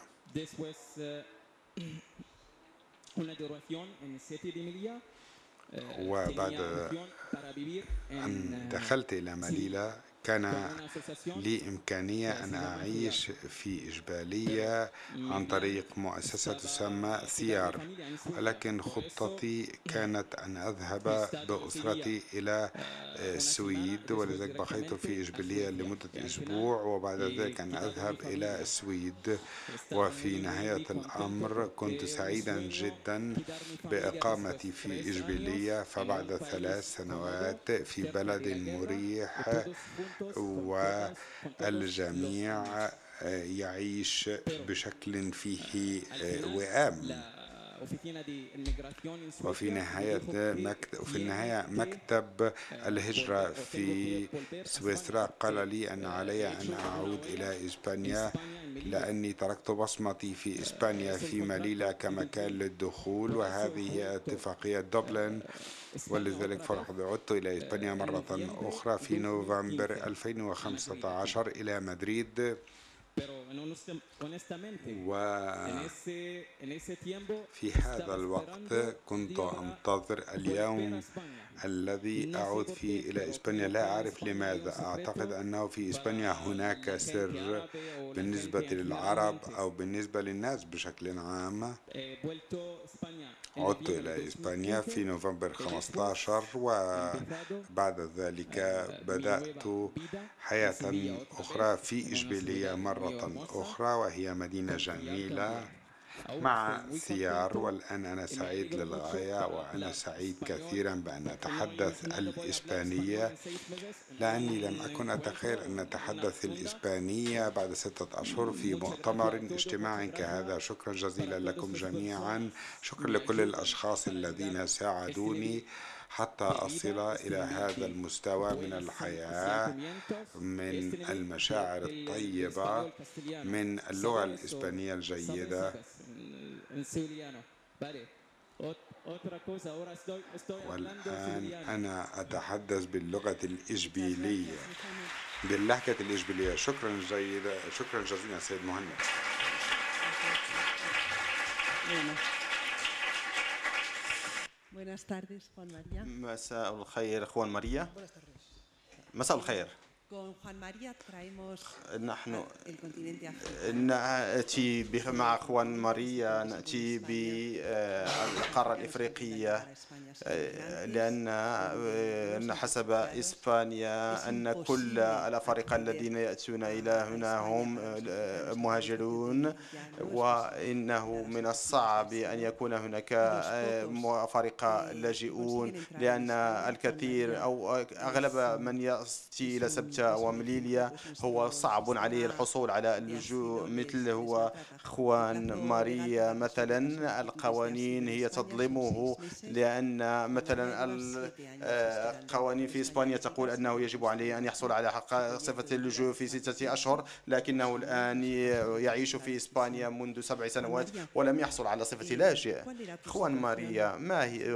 [SPEAKER 4] وبعد أن دخلت إلى مليلة كان لي إمكانية أن أعيش في إجبالية عن طريق مؤسسة تسمى ثيار ولكن خطتي كانت أن أذهب بأسرتي إلى السويد ولذلك بقيت في إجبالية لمدة أسبوع وبعد ذلك أن أذهب إلى السويد. وفي نهاية الأمر كنت سعيدا جدا بإقامتي في إجبالية فبعد ثلاث سنوات في بلد مريح والجميع يعيش بشكل فيه وئام. وفي نهاية مكتب وفي النهاية مكتب الهجرة في سويسرا قال لي أن علي أن أعود إلى إسبانيا لأني تركت بصمتي في إسبانيا في مليلة كمكان للدخول وهذه اتفاقية دوبلن ولذلك فقد عدت إلى إسبانيا مرة أخرى في نوفمبر 2015 إلى مدريد. وفي هذا الوقت كنت أنتظر اليوم الذي أعود فيه إلى إسبانيا لا أعرف لماذا أعتقد أنه في إسبانيا هناك سر بالنسبة للعرب أو بالنسبة للناس بشكل عام عدت إلى إسبانيا في نوفمبر 15 وبعد ذلك بدأت حياة أخرى في إشبيلية مرة أخرى وهي مدينة جميلة مع ثيار والآن أنا سعيد للغاية وأنا سعيد كثيرا بأن أتحدث الإسبانية. لأني لم أكن أتخيل أن أتحدث الإسبانية بعد ستة أشهر في مؤتمر اجتماعي كهذا. شكرا جزيلا لكم جميعا. شكرا لكل الأشخاص الذين ساعدوني. حتى أصل إلى هذا المستوى من الحياة من المشاعر الطيبة من اللغة الإسبانية الجيدة. والآن أنا أتحدث باللغة الإشبيلية. باللهجة الإشبيلية. شكرا جيدا شكرا جزيلا سيد مهند.
[SPEAKER 2] Buenas tardes, Juan María.
[SPEAKER 1] مساء الخير اخوان ماريا مساء الخير
[SPEAKER 2] Con Juan María traemos
[SPEAKER 1] نحن. نأتي مع اخوان ماريا نأتي بالقارة الإفريقية لأن أن حسب إسبانيا أن كل الأفارقة الذين يأتون إلى هنا هم مهاجرون وإنه من الصعب أن يكون هناك أفارقة لاجئون لأن الكثير أو أغلب من يأتي إلى سبتة ومليليا هو صعب عليه الحصول على اللجوء مثل هو اخوان ماريا مثلا. القوانين هي تظلمه لأن مثلا القوانين في إسبانيا تقول أنه يجب عليه أن يحصل على حق صفة اللجوء في ستة أشهر لكنه الآن يعيش في إسبانيا منذ سبع سنوات ولم يحصل على صفة لاجئ اخوان ماريا ما هي؟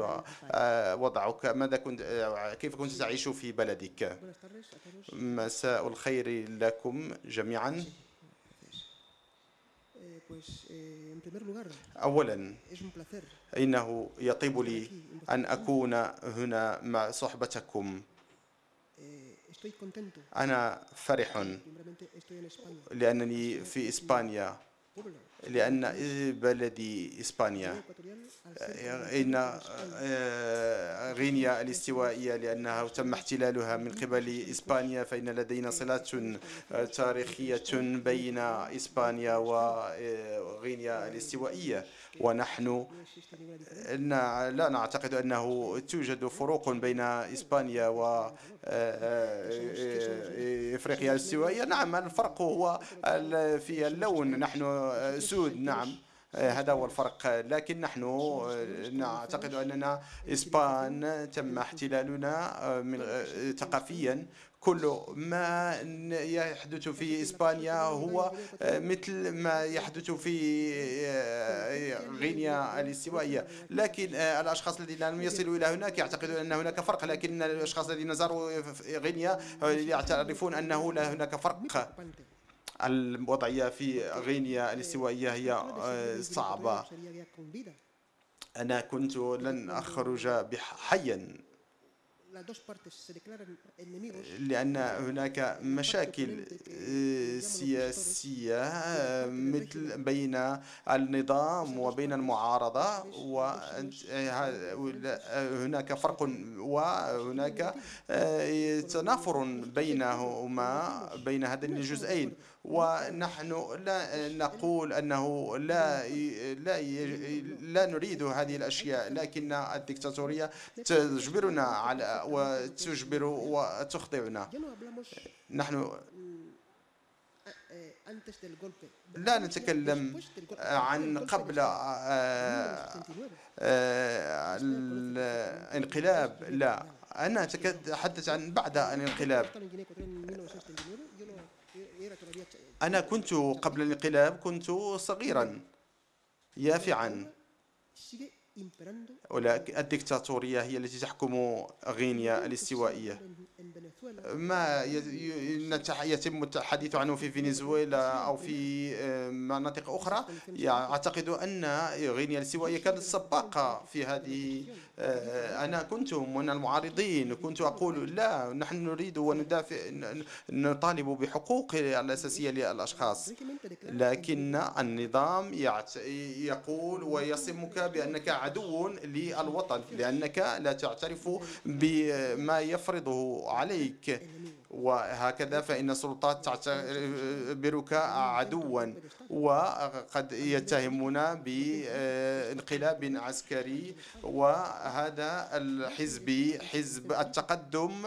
[SPEAKER 1] آه، وضعك ماذا كنت آه، كيف كنت تعيش في بلدك؟ مساء الخير لكم جميعا.
[SPEAKER 7] أولا
[SPEAKER 1] إنه يطيب لي أن أكون هنا مع صحبتكم. أنا فرح. لأنني في
[SPEAKER 7] إسبانيا.
[SPEAKER 1] لأن بلدي
[SPEAKER 7] ser
[SPEAKER 1] إن آه، غينيا الاستوائية لأنها تم احتلالها من قبل إسبانيا فإن لدينا صلات آه، تاريخية بين إسبانيا وغينيا الاستوائية. ونحن لا نعتقد أنه توجد فروق بين إسبانيا و آه، إفريقيا الاستوائية نعم الفرق هو في اللون. نحن آه، سود. نعم آه، هذا هو الفرق. لكن نحن آه، نعتقد أننا إسبان تم احتلالنا آه، آه، ثقافيا كل ما يحدث في إسبانيا هو آه، مثل ما يحدث في آه، غينيا الاستوائية لكن آه، الأشخاص الذين لم يصلوا إلى هناك يعتقدون أن هناك فرق لكن الأشخاص الذين زاروا غينيا يعترفون أنه لا هناك فرق. الوضعية في غينيا الاستوائية هي صعبة. أنا كنت لن أخرج حيا لأن هناك مشاكل آه، سياسية آه، مثل بين النظام وبين المعارضة وهناك فرق وهناك آه، تنافر بينهما بين هذين الجزئين. ونحن لا نقول أنه لا لا لا نريد هذه الأشياء لكن الدكتاتورية تجبرنا على وتجبر
[SPEAKER 7] hablamos
[SPEAKER 1] نحن. لا نتكلم. عن قبل آه،
[SPEAKER 7] 1969.
[SPEAKER 1] آه، الانقلاب لا أنا أتحدث عن بعد الانقلاب أنا كنت قبل الانقلاب كنت صغيرا يافعا ولكن الدكتاتورية هي التي تحكم غينيا الاستوائية. ما يتم الحديث عنه في فنزويلا أو في آه، مناطق أخرى يعتقد أن غينيا الاستوائية كانت سباقة في هذه أنا كنت من المعارضين كنت أقول لا نحن نريد وندافع نطالب بحقوق الأساسية للأشخاص لكن النظام. يقول ويصمك بأنك عدو للوطن لأنك لا تعترف بما يفرضه عليك وهكذا فإن السلطات تعتبرك عدوا وقد يتهمون بانقلاب عسكري وهذا الحزب حزب التقدم.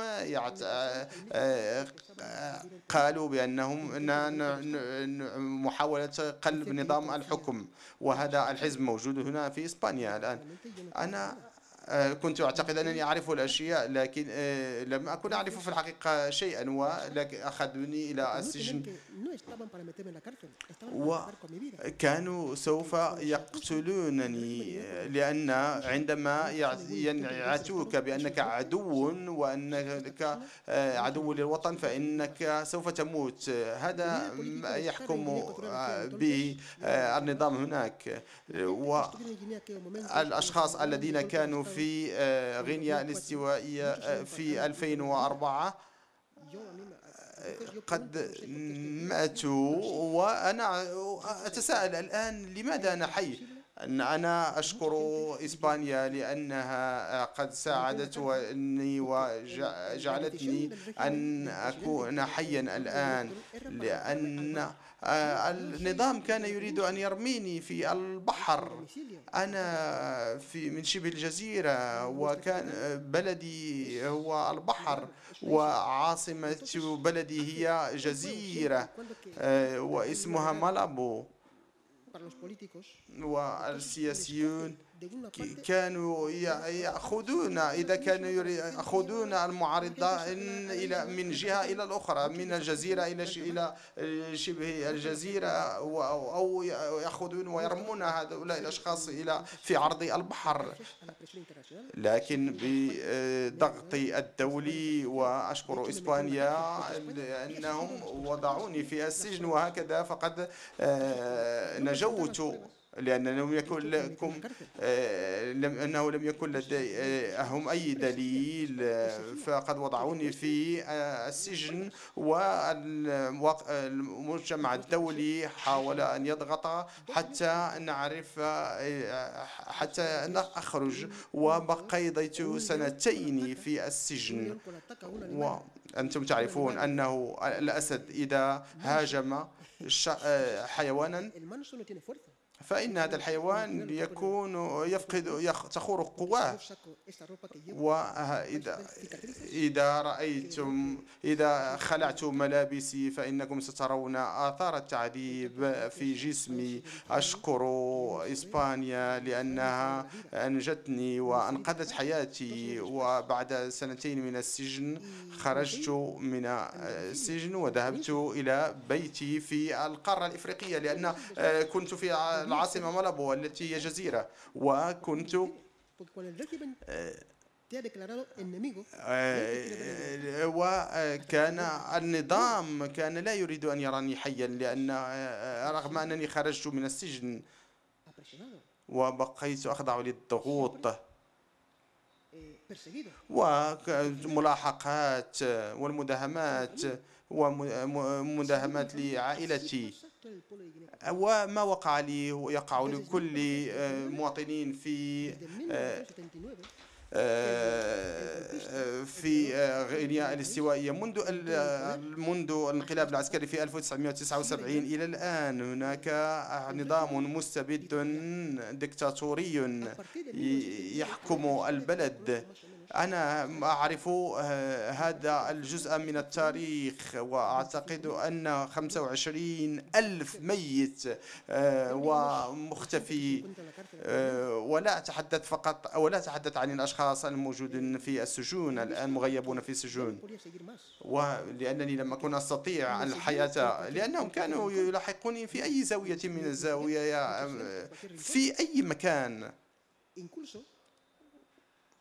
[SPEAKER 1] قالوا بأنهم محاولة قلب نظام الحكم وهذا الحزب موجود هنا في إسبانيا الآن أنا كنت أعتقد أنني أعرف الأشياء لكن آه، لم أكن أعرف في الحقيقة شيئا ولكن أخذوني إلى السجن.
[SPEAKER 7] No estaban para meterme en la cárcel, estaban
[SPEAKER 1] و-
[SPEAKER 7] para acabar con mi vida.
[SPEAKER 1] كانوا سوف يقتلونني لأن عندما ينعتوك بأنك عدو وأنك آه، عدو للوطن فإنك سوف تموت. هذا ما يحكم آه، به آه، النظام هناك. و
[SPEAKER 7] Estuvieron en Guinea aquel momento,
[SPEAKER 1] الأشخاص الذين كانوا في آه، غينيا الاستوائية آه، في 2004
[SPEAKER 7] yo a mí me- entonces yo
[SPEAKER 1] قد ماتوا وأنا أتساءل الآن لماذا أنا حي أن أنا أشكر إسبانيا لأنها قد ساعدتني وجعلتني أن أكون حيا الآن لأن آه، النظام كان يريد أن يرميني في البحر. أنا في من شبه الجزيرة وكان بلدي هو البحر وعاصمة بلدي هي جزيرة آه، واسمها مالابو. والسياسيون. كانوا يأخذون إذا كانوا يأخذون المعارضين إلى من جهة إلى الأخرى من الجزيرة إلى إلى شبه الجزيرة أو أو يأخذون ويرمون هؤلاء الأشخاص إلى في عرض البحر. لكن بضغط الدولي وأشكر إسبانيا لأنهم وضعوني في السجن وهكذا فقد آه، نجوت لأن لم يكن لكم آه، لم أنه لم يكن لديهم أي دليل آه، فقد وضعوني في آه، السجن والمجتمع الدولي حاول أن يضغط حتى نعرف آه، حتى أخرج وبقيت سنتين في السجن. وأنتم تعرفون أنه الأسد إذا هاجم آه، حيوانا فإن هذا الحيوان يكون يفقد تخور قواه. وإذا إذا رأيتم إذا خلعت ملابسي فإنكم سترون آثار التعذيب في جسمي. أشكر إسبانيا لأنها أنجتني وأنقذت حياتي. وبعد سنتين من السجن خرجت من السجن وذهبت إلى بيتي في القارة الإفريقية لأن كنت في العاصمة مالابو التي هي جزيرة. وكنت
[SPEAKER 7] enemigo
[SPEAKER 1] آه، وكان النظام كان لا يريد أن يراني حيا لأن آه، رغم أنني خرجت من السجن. وبقيت أخضع للضغوط.
[SPEAKER 7] Eh,
[SPEAKER 1] وملاحقات والمداهمات ومداهمات لعائلتي. وما وقع لي يقع لكل آه، مواطنين في آه،
[SPEAKER 7] 1979
[SPEAKER 1] آه، في غينيا الاستوائية. منذ منذ الانقلاب العسكري في 1979 إلى الآن هناك نظام مستبد دكتاتوري يحكم البلد. أنا أعرف آه، هذا الجزء من التاريخ وأعتقد أن 25 ألف ميت آه، ومختفي آه، ولا أتحدث فقط ولا أتحدث عن الأشخاص الموجودين في السجون الآن مغيبون في السجون. ولأنني لم أكن أستطيع الحياة لأنهم كانوا يلاحقوني في أي زاوية من آه، في أي مكان
[SPEAKER 7] incluso en, en la universidad
[SPEAKER 1] وك- أي-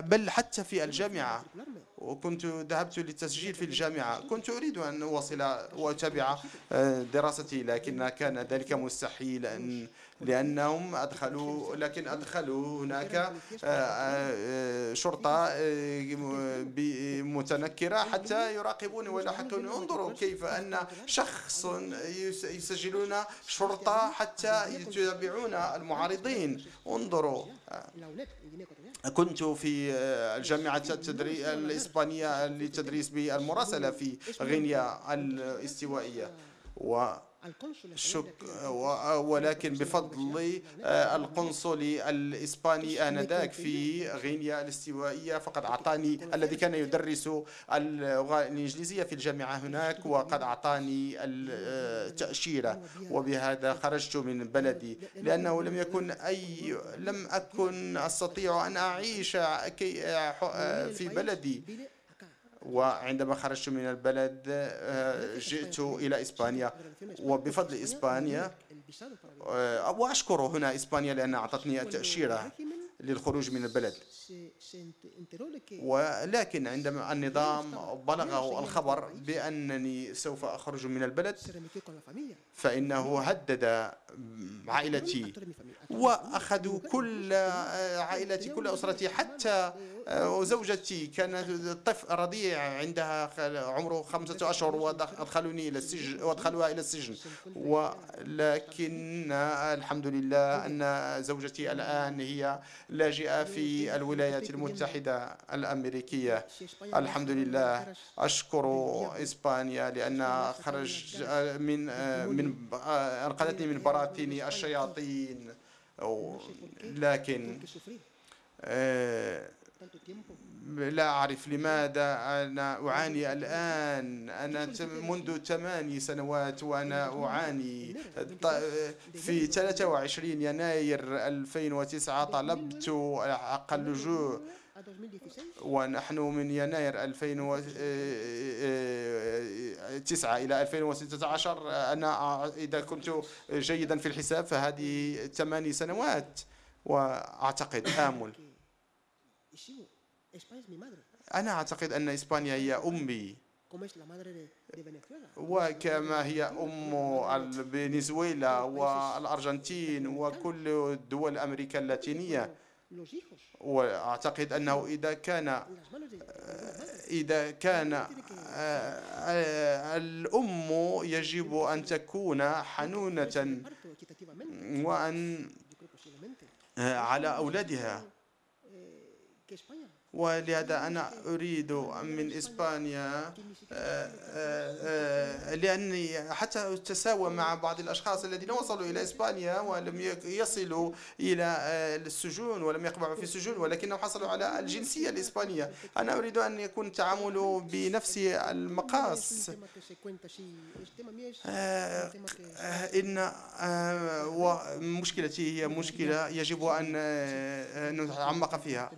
[SPEAKER 1] بل حتى في الجامعة.
[SPEAKER 7] matricularme
[SPEAKER 1] وكنت ذهبت للتسجيل في الجامعة. كنت أريد أن أواصل وأتابع آه، دراستي لكن كان ذلك مستحيلا لأنهم أدخلوا لكن أدخلوا هناك آه، آه، شرطة آه، متنكرة حتى يراقبوني ويلاحقوني انظروا كيف أن شخص يس- يسجلون شرطة حتى يتابعون المعارضين. انظروا. كنت في الجامعة الإسبانية للتدريس بالمراسلة في غينيا الاستوائية. و شك ولكن بفضل القنصلي الإسباني آنذاك في غينيا الاستوائية فقد أعطاني الذي كان يدرس اللغة الإنجليزية في الجامعة هناك وقد أعطاني التأشيرة وبهذا خرجت من بلدي. لأنه لم يكن أي لم أكن أستطيع أن أعيش في بلدي. وعندما خرجت من البلد آه، جئت إلى إسبانيا. وبفضل إسبانيا آه، وأشكر هنا إسبانيا لأنها أعطتني التأشيرة للخروج من البلد. ولكن عندما النظام بلغه الخبر بأنني سوف أخرج من البلد فإنه هدد عائلتي وأخذوا كل عائلتي كل أسرتي حتى وزوجتي كانت طفل رضيع عندها عمره خمسة أشهر وأدخلوني إلى السجن وأدخلوها إلى السجن. ولكن الحمد لله أن زوجتي الآن هي لاجئة في الولايات المتحدة الأمريكية. الحمد لله. أشكر إسبانيا لأن خرج من من أنقذتني من براثن الشياطين. لكن لا أعرف لماذا أنا أعاني الآن. أنا منذ ثماني سنوات وأنا أعاني. في 23 يناير 2009 طلبت أقل اللجوء ونحن من يناير 2009 إلى 2016 أنا إذا كنت جيدا في الحساب فهذه ثماني سنوات. وأعتقد آمل. أنا أعتقد أن إسبانيا هي أمي. وكما هي أم فنزويلا والأرجنتين وكل دول أمريكا اللاتينية. وأعتقد أنه إذا كان إذا كان الأم يجب أن تكون حنونة وأن على que a Espanha. ولهذا أنا أريد من إسبانيا آه، آه، آه، لأني حتى أتساوى مع بعض الأشخاص الذين وصلوا إلى إسبانيا ولم يصلوا إلى السجون ولم يقبعوا في السجون ولكنهم حصلوا على الجنسية الإسبانية. أنا أريد أن يكون التعامل بنفس المقاس. إن مشكلتي هي مشكلة يجب أن نتعمق فيها.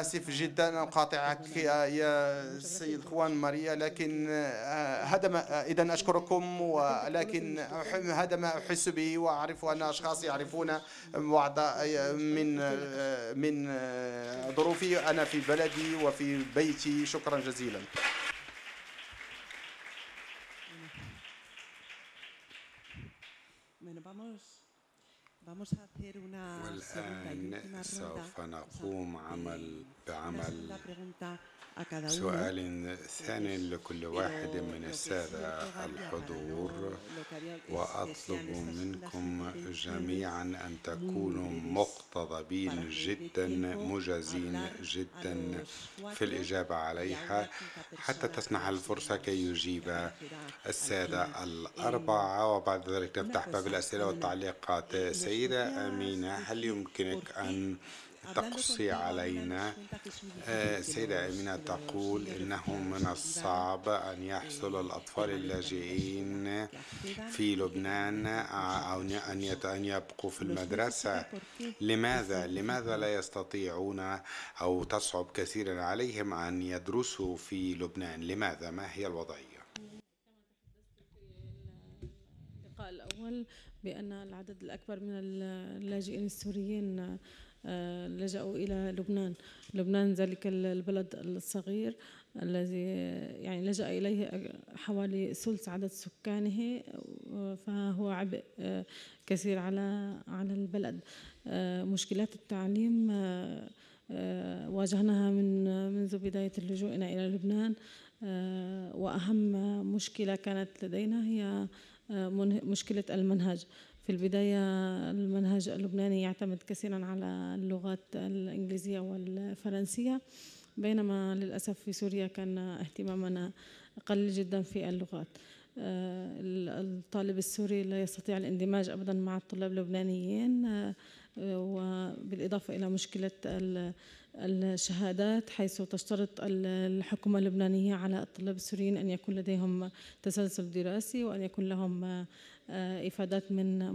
[SPEAKER 1] آسف جدا أقاطعك يا سيد خوان ماريا لكن آه، هذا ما إذا أشكركم ولكن هذا ما أحس به وأعرف أن أشخاص يعرفون بعض من آه، من آه، ظروفي أنا في بلدي وفي بيتي. شكرا جزيلا.
[SPEAKER 4] والآن سوف نقوم عمل بعمل سؤال ثاني لكل واحد من السادة الحضور. وأطلب منكم جميعا أن تكونوا مقتضبين جدا مجازين جدا في الإجابة عليها حتى تسنح الفرصة كي يجيب السادة الأربعة وبعد ذلك نفتح باب الأسئلة والتعليقات. سيدة أمينة هل يمكنك أن تقصي علينا آه، سيدة أمينة تقول إنه من الصعب أن يحصل الأطفال اللاجئين في لبنان أو أن يبقوا في المدرسة لماذا؟ لماذا لا يستطيعون أو تصعب كثيرا عليهم أن يدرسوا في لبنان؟ لماذا؟ ما هي الوضعية؟
[SPEAKER 5] الأول بأن العدد الأكبر من اللاجئين السوريين آه، لجأوا إلى لبنان. لبنان ذلك البلد الصغير الذي يعني لجأ إليه حوالي ثلث عدد سكانه فهو عبء آه، كثير على على البلد. آه، مشكلات التعليم واجهناها من منذ بداية لجوئنا إلى لبنان. وأهم مشكلة كانت لدينا هي مشكلة المنهج. في البداية المنهج اللبناني يعتمد كثيرا على اللغات الإنجليزية والفرنسية بينما للأسف في سوريا كان اهتمامنا قليل جدا في اللغات. الطالب السوري لا يستطيع الاندماج ابدا مع الطلاب اللبنانيين وبالإضافة إلى مشكلة الشهادات حيث تشترط الحكومة اللبنانية على الطلاب السوريين أن يكون لديهم تسلسل دراسي وأن يكون لهم آه، إفادات من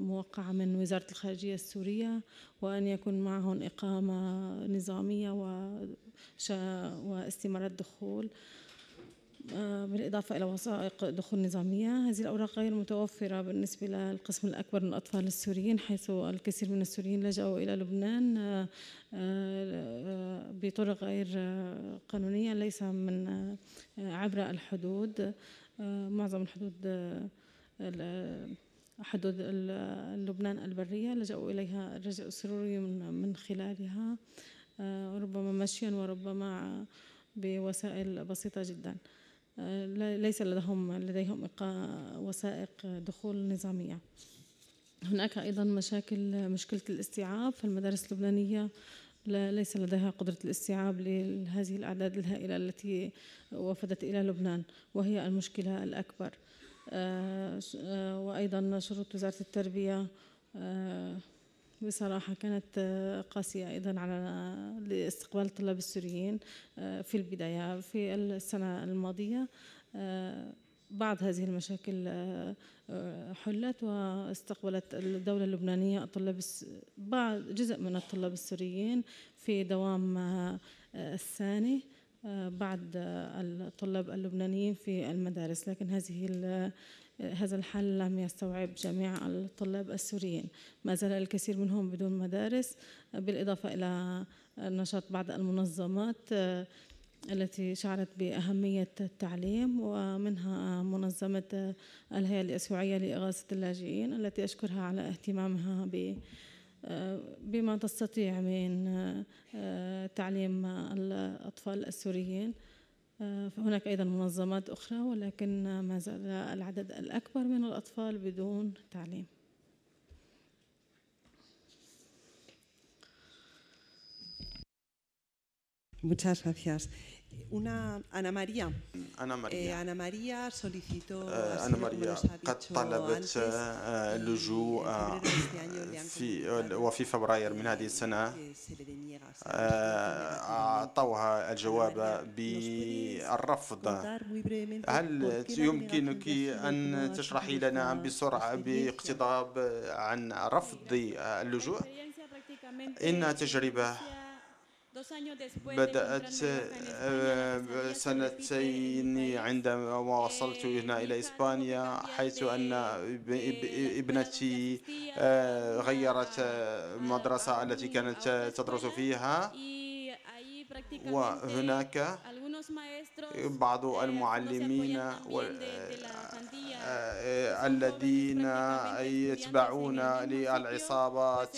[SPEAKER 5] موقعة من وزارة الخارجية السورية وأن يكون معهم إقامة نظامية واستمارات دخول. بالإضافة إلى وثائق دخول نظامية هذه الأوراق غير متوفرة بالنسبة للقسم الأكبر من الأطفال السوريين حيث الكثير من السوريين لجأوا إلى لبنان آه، آه، بطرق غير قانونية ليس من عبر الحدود معظم الحدود حدود لبنان البرية لجأوا إليها الرجاء السروري من خلالها ربما مشيا وربما بوسائل بسيطة جداً. ليس لديهم لديهم وثائق دخول نظامية. هناك أيضا مشاكل مشكلة الاستيعاب في المدارس اللبنانية. ليس لديها قدرة الاستيعاب لهذه الأعداد الهائلة التي وفدت إلى لبنان وهي المشكلة الأكبر. آه، آه، وأيضا شروط وزارة التربية آه، بصراحة كانت آه، قاسية أيضا على لاستقبال الطلاب السوريين آه، في البداية في السنة الماضية. آه، بعض هذه المشاكل حلت واستقبلت الدولة اللبنانية الطلاب بعض جزء من الطلاب السوريين في دوام الثاني بعد الطلاب اللبنانيين في المدارس. لكن هذه هذا الحل لم يستوعب جميع الطلاب السوريين. ما زال الكثير منهم بدون مدارس بالإضافة إلى نشاط بعض المنظمات آه، التي شعرت بأهمية التعليم ومنها منظمة الهيئة الأسبوعية لإغاثة اللاجئين التي أشكرها على اهتمامها ب آه، بما تستطيع من آه، تعليم الأطفال السوريين. هناك أيضا منظمات أخرى ولكن ما زال العدد الأكبر من الأطفال بدون تعليم
[SPEAKER 2] Muchas gracias. Una Ana María.
[SPEAKER 1] أنا ماريا
[SPEAKER 2] eh, Ana María solicitó
[SPEAKER 1] أنا ماريا قد طلبت اللجوء في وفي فبراير من هذه السنة أعطوها الجواب بالرفض هل يمكنك أن تشرحي لنا بسرعة باقتضاب عن رفض اللجوء؟ إن تجربة. بدأت آه، سنتين عندما وصلت هنا إلى إسبانيا حيث أن ابنتي آه، غيرت المدرسة التي كانت تدرس فيها. وهناك بعض المعلمين الذين يتبعون للعصابات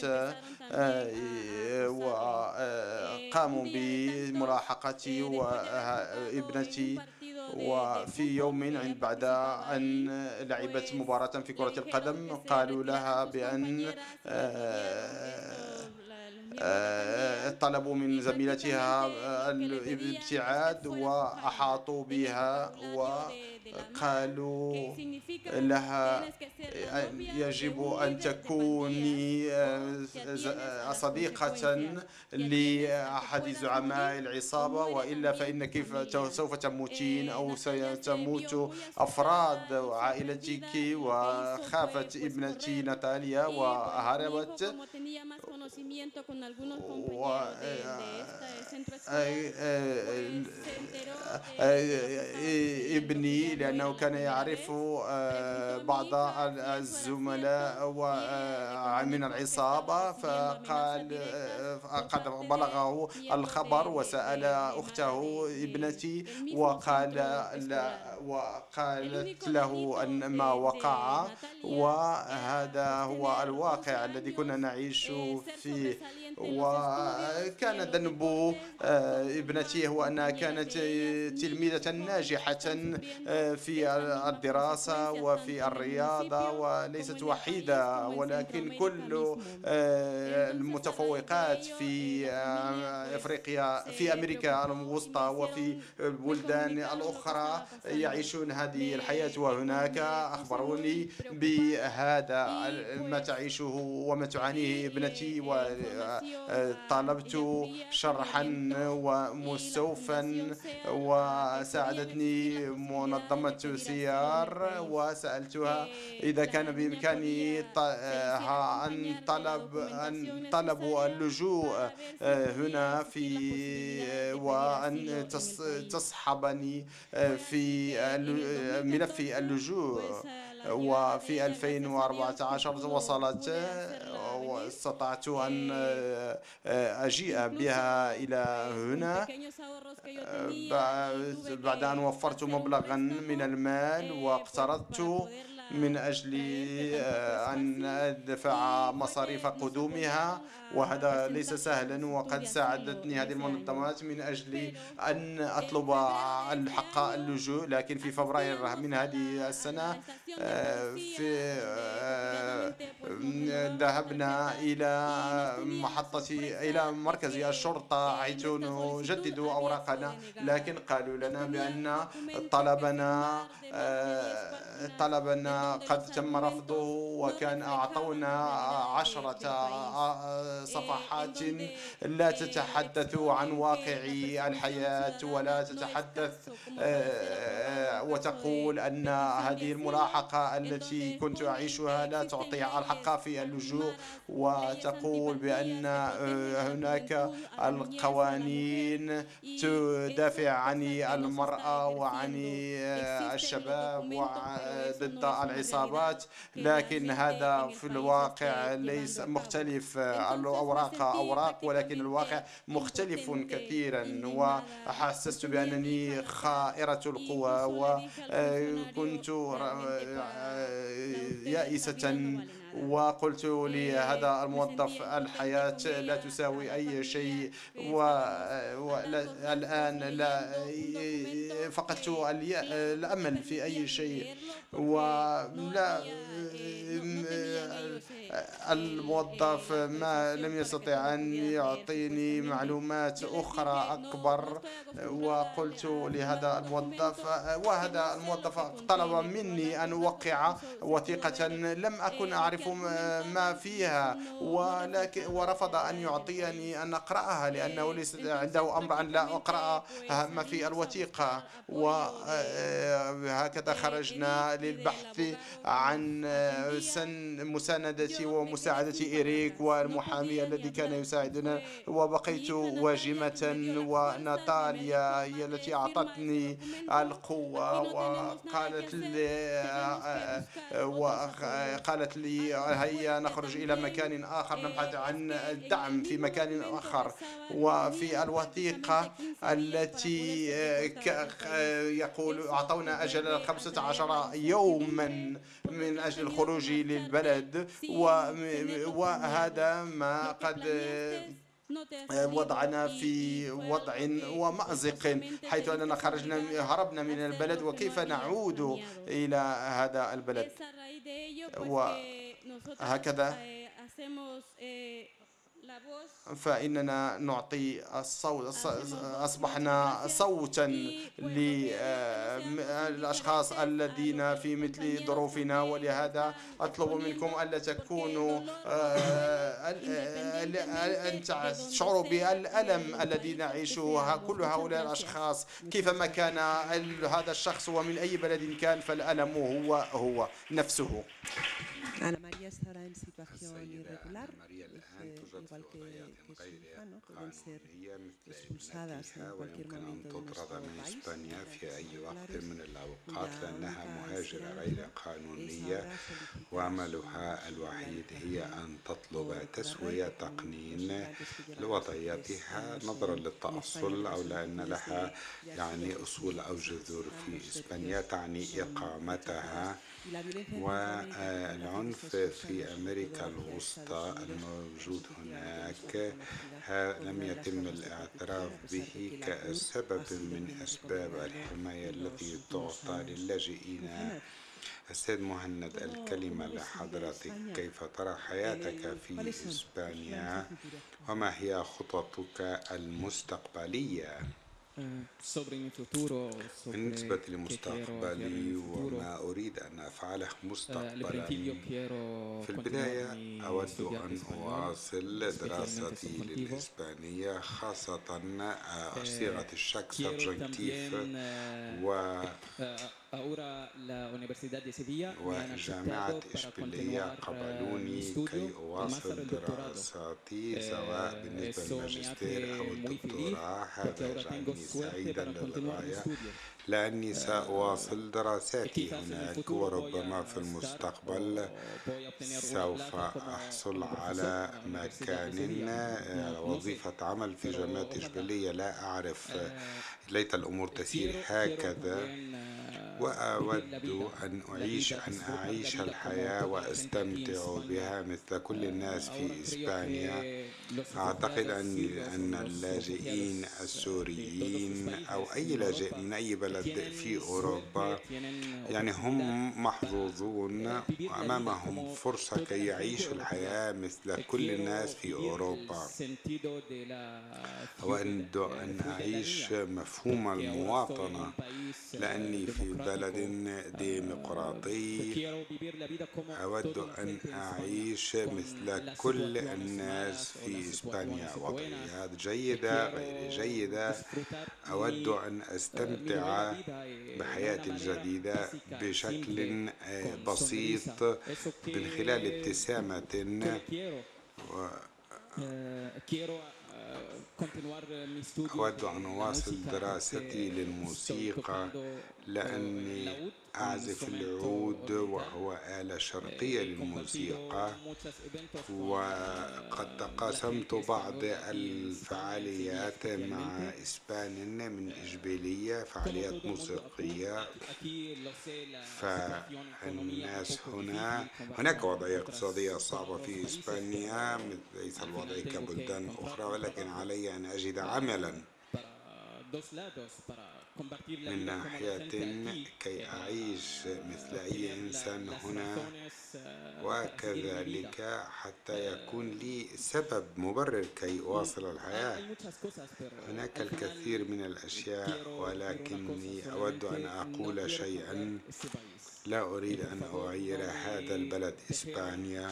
[SPEAKER 1] وقاموا بملاحقتي وابنتي وفي يوم بعد أن لعبت مباراة في كرة القدم قالوا لها بأن طلبوا من زميلتها الابتعاد وأحاطوا بها وقالوا لها يجب أن تكوني صديقة لأحد زعماء العصابة وإلا فإنك سوف تموتين أو سيتموت أفراد عائلتك وخافت ابنتي ناتاليا وهربت. ابني لأنه كان يعرف بعض الزملاء من العصابة فقال قد بلغه الخبر وسأل أخته ابنتي وقال وقالت له أن ما وقع وهذا هو الواقع الذي كنا نعيش فيه وكان ذنب آه، ابنتي هو أنها كانت تلميذة ناجحة آه، في الدراسة وفي الرياضة وليست وحيدة ولكن كل آه، المتفوقات في أفريقيا في أمريكا الوسطى وفي البلدان الأخرى يعيشون هذه الحياة وهناك أخبروني بهذا ما تعيشه وما تعانيه ابنتي وطلبت شرحا ومستوفا وساعدتني منظمة سيار وسألتها إذا كان بإمكاني أن طلب أن طلبوا اللجوء هنا في وأن تصحبني في ملف اللجوء. وفي 2014 وصلت واستطعت أن أجيء بها إلى هنا. بعد أن وفرت مبلغا من المال واقترضت. من أجل أن أدفع مصاريف قدومها وهذا ليس سهلا وقد ساعدتني هذه المنظمات من أجل أن أطلب الحق اللجوء لكن في فبراير من هذه السنة في ذهبنا إلى محطة إلى مركز الشرطة حيث نجدد أوراقنا. لكن قالوا لنا بأن طلبنا طلبنا قد تم رفضه وكان أعطونا عشرة صفحات لا تتحدث عن واقع الحياة ولا تتحدث وتقول أن هذه الملاحقة التي كنت أعيشها لا تعطي الحق في اللجوء وتقول بأن هناك القوانين تدافع عن المرأة وعن الشباب وضد العصابات لكن هذا في الواقع ليس مختلف الأوراق أوراق ولكن الواقع مختلف كثيرا وحسست بأنني خائرة القوى وكنت يائسة وقلت لهذا الموظف الحياة لا تساوي أي شيء. والآن لا فقدت الأمل في أي شيء. ولا الموظف ما لم يستطع أن يعطيني معلومات أخرى أكبر. وقلت لهذا الموظف وهذا الموظف طلب مني أن أوقع وثيقة لم أكن أعرف ما فيها ولكن ورفض أن يعطيني أن أقرأها لأنه ليس عنده أمر أن لا أقرأ ما في الوثيقة. وهكذا خرجنا للبحث عن سن مساندتي ومساعدة إيريك والمحامي الذي كان يساعدنا. وبقيت واجمة وناتاليا هي التي أعطتني القوة وقالت لي وقالت لي هيا نخرج إلى مكان آخر نبحث عن الدعم في مكان آخر. وفي الوثيقة التي يقول أعطونا أجل 15 يوما من أجل الخروج للبلد. وهذا ما قد وضعنا في وضع ومأزق حيث أننا خرجنا هربنا من البلد وكيف نعود إلى هذا البلد؟ وهكذا فإننا نعطي الصوت أصبحنا صوتا للأشخاص الذين في مثل ظروفنا ولهذا أطلب منكم ألا تكونوا أن تشعروا بالألم الذي نعيشه كل هؤلاء الأشخاص؟ كيفما كان هذا الشخص ومن أي بلد كان فالألم هو هو نفسه.
[SPEAKER 2] Ana María estará en situación irregular, igual que, que su hija, ¿no? Pueden ser expulsadas en cualquier momento de nuestro país.
[SPEAKER 4] في أي وقت من الأوقات لأنها مهاجرة غير قانونية وعملها الوحيد هي أن تطلب تسوية تقنين لوضعيتها نظرا للتأصل أو لأن لها يعني أصول أو جذور في إسبانيا تعني إقامتها والعنف في أمريكا الوسطى الموجود هناك لم يتم الاعتراف به كسبب من أسباب الحماية التي تعطى للاجئين. السيد مهند الكلمة لحضرتك؟ كيف ترى حياتك في إسبانيا؟ وما هي خططك المستقبلية؟ بالنسبة لمستقبلي وما أريد أن أفعله مستقبلا. في البداية أود أن أواصل دراستي للإسبانية خاصة صيغة الشك subjunctive و وجامعة إشبيلية قبلوني كي أواصل دراساتي سواء بالنسبة للماجستير أو الدكتوراه. هذا يجعلني سعيدا للغاية لأني سأواصل دراساتي هناك وربما في المستقبل. سوف أحصل على مكان وظيفة عمل في جامعة إشبيلية لا أعرف. ليت الأمور تسير. هكذا. وأود أن أعيش أن أعيش الحياة وأستمتع بها مثل كل الناس في إسبانيا. أعتقد أن أن اللاجئين السوريين أو أي لاجئ من أي بلد في أوروبا يعني هم محظوظون وأمامهم فرصة كي يعيشوا الحياة مثل كل الناس في أوروبا. أود أن أعيش مفهوم المواطنة لأني في بلد ديمقراطي. أود أن أعيش مثل كل الناس في إسبانيا. وضعيات جيدة غير جيدة. أود أن أستمتع بحياتي الجديدة بشكل بسيط من خلال ابتسامة. و أود أن أواصل دراستي للموسيقى لأني أعزف العود وهو آلة شرقية للموسيقى وقد تقاسمت بعض الفعاليات مع إسبان من إشبيلية فعاليات موسيقية. فالناس هنا هناك وضعية اقتصادية صعبة في إسبانيا ليس الوضع كبلدان أخرى ولكن علي أن أجد عملا. من ناحية كي أعيش مثل أي إنسان هنا وكذلك حتى يكون لي سبب مبرر كي أواصل الحياة. هناك الكثير من الأشياء ولكني أود أن أقول شيئا لا أريد أن أغير هذا البلد إسبانيا.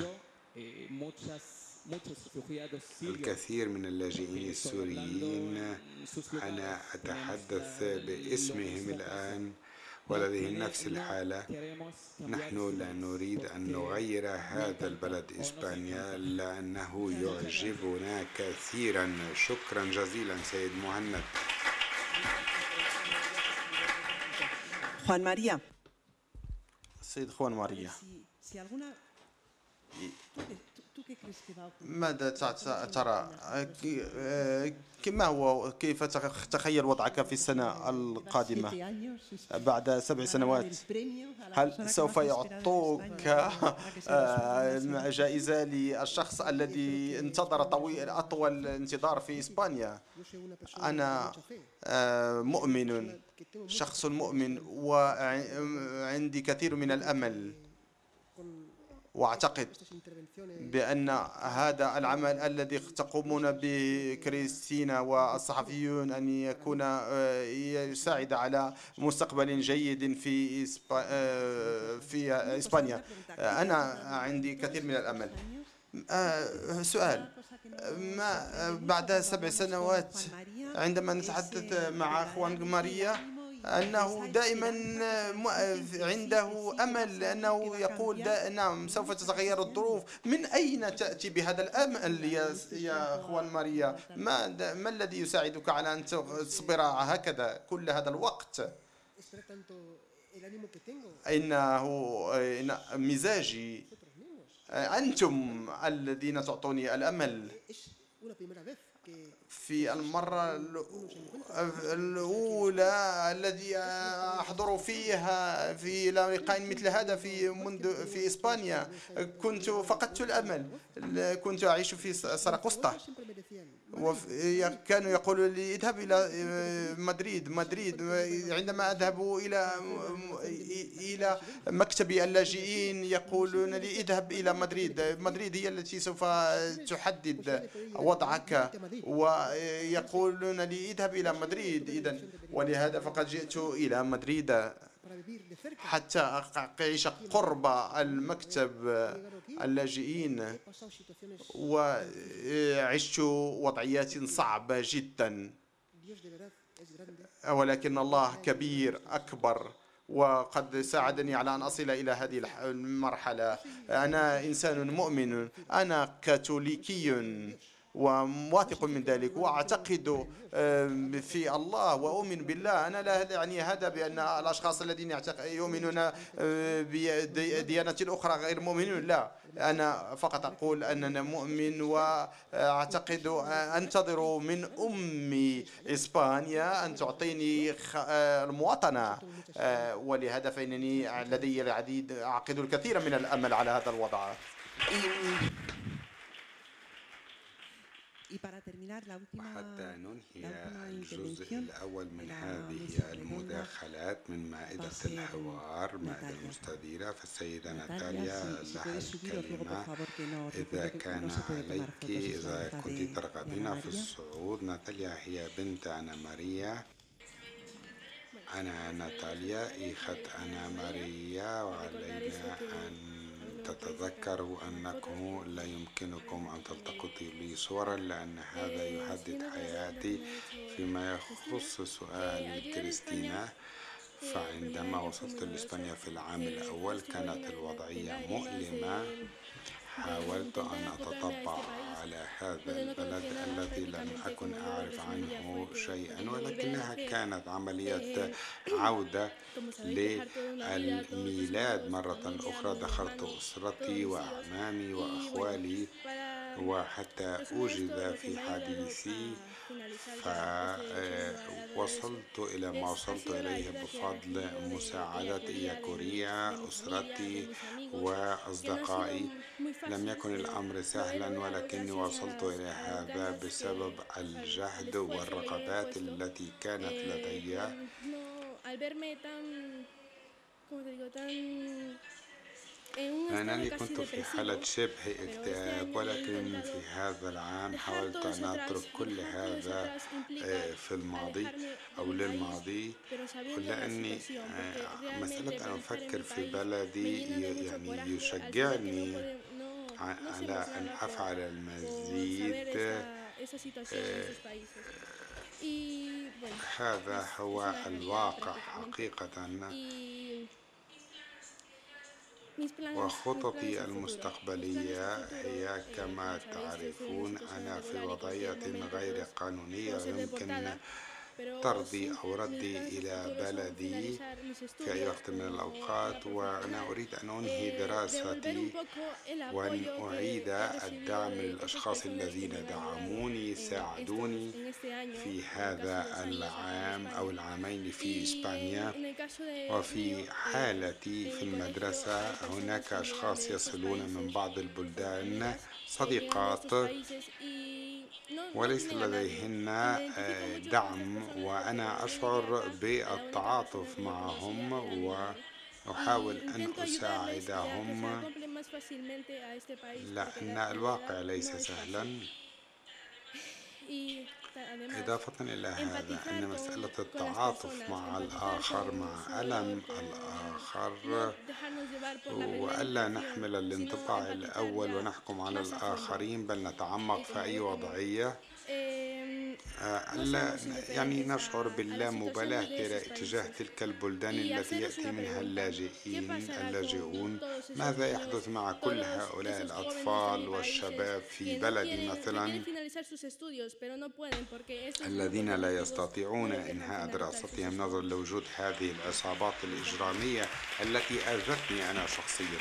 [SPEAKER 4] الكثير من اللاجئين السوريين أنا أتحدث باسمهم الآن ولديهم نفس الحالة. نحن لا نريد أن نغير هذا البلد إسبانيا لأنه يعجبنا كثيرا. شكرا جزيلا سيد مهند.
[SPEAKER 2] خوان ماريا.
[SPEAKER 1] السيد خوان ماريا ماذا ترى؟ ما هو كيف تخيل وضعك في السنة القادمة؟ بعد سبع سنوات. هل سوف يعطوك آه، جائزة للشخص الذي انتظر طويل أطول انتظار في إسبانيا. أنا آه، مؤمن. شخص مؤمن وعندي كثير من الأمل. واعتقد بأن هذا العمل الذي تقومون به كريستينا والصحفيون أن يكون آه، يساعد على مستقبل جيد في آه، في إسبانيا. أنا عندي كثير من الأمل. آه، سؤال. ما بعد سبع سنوات عندما نتحدث مع اخوان ماريا أنه دائما عنده أمل لأنه يقول نعم سوف تتغير الظروف. من أين تأتي بهذا الأمل يا, يا أخوان ماريا؟ ما, ما الذي يساعدك على أن تصبر هكذا كل هذا الوقت؟ إنه إن مزاجي. أنتم الذين تعطوني الأمل. في المرة الأولى الذي أحضر فيها في لقاء مثل هذا في منذ في إسبانيا كنت فقدت الأمل كنت أعيش في سرقسطة. وكانوا يقولوا لي اذهب إلى مدريد مدريد عندما أذهب إلى إلى مكتب اللاجئين يقولون لي اذهب إلى مدريد مدريد هي التي سوف تحدد وضعك. ويقولون لي اذهب إلى مدريد. إذا ولهذا فقد جئت إلى مدريد. حتى أعيش قرب المكتب اللاجئين وعشت وضعيات صعبة جدا. ولكن الله كبير أكبر وقد ساعدني على أن أصل إلى هذه المرحلة. أنا إنسان مؤمن أنا كاثوليكي. وواثق من ذلك. وأعتقد في الله وأؤمن بالله أنا لا يعني هذا بأن الأشخاص الذين يؤمنون بديانه أخرى غير مؤمنون لا. أنا فقط أقول أننا مؤمن وأعتقد أنتظر من امي إسبانيا أن تعطيني المواطنة. ولهذا فانني لدي العديد اعقد الكثير من الأمل على هذا الوضع.
[SPEAKER 4] وحتى ننهي الجزء الأول من هذه المداخلات من مائدة الحوار مائدة المستديرة. فالسيدة ناتاليا لها الكلمة. إذا كان عليك إذا كنت ترغبين في الصعود ناتاليا هي بنت أنا ماريا. أنا ناتاليا إخت أنا ماريا وعلينا أن تتذكروا أنكم لا يمكنكم أن تلتقطوا لي صورا لأن هذا يحدد حياتي فيما يخص سؤال كريستينا فعندما وصلت لإسبانيا في العام الأول كانت الوضعية مؤلمة. حاولت أن أتطبع على هذا البلد الذي لم أكن أعرف عنه شيئا ولكنها كانت عملية عودة للميلاد. مرة أخرى دخلت أسرتي وأعمامي وأخوالي وحتى أوجد في حديثي فوصلت إلى ما وصلت إليه بفضل مساعدة إياكوريا أسرتي وأصدقائي لم يكن الأمر سهلا ولكني وصلت إلى هذا بسبب الجهد والرغبات التي كانت لدي أنني كنت في حالة شبه إكتئاب ولكن في هذا العام حاولت أن أترك كل هذا في الماضي أو للماضي. لأني مسألة أن أفكر في بلدي يعني يشجعني على أن أفعل المزيد. هذا هو الواقع حقيقة. وخططي المستقبلية هي كما تعرفون أنا في وضعية غير قانونية يمكن طردي أو ردي إلى بلدي في أي وقت من الأوقات وأنا أريد أن أنهي دراستي وأن أعيد الدعم للأشخاص الذين دعموني ساعدوني في هذا العام أو العامين في إسبانيا وفي حالتي في المدرسة هناك أشخاص يصلون من بعض البلدان صديقات وليس لديهن دعم وأنا أشعر بالتعاطف معهم وأحاول أن أساعدهم. لأن الواقع ليس سهلا. إضافة إلى هذا أن مسألة التعاطف مع الآخر مع ألم الآخر وألا نحمل الانطباع الأول ونحكم على الآخرين بل نتعمق في أي وضعية. ألا يعني نشعر باللامبالاة تجاه تلك البلدان التي يأتي منها اللاجئين اللاجئون ماذا يحدث مع كل هؤلاء الأطفال والشباب في بلدي مثلا الذين لا يستطيعون إنهاء دراستهم نظرا لوجود هذه العصابات الإجرامية التي أذتني أنا شخصيا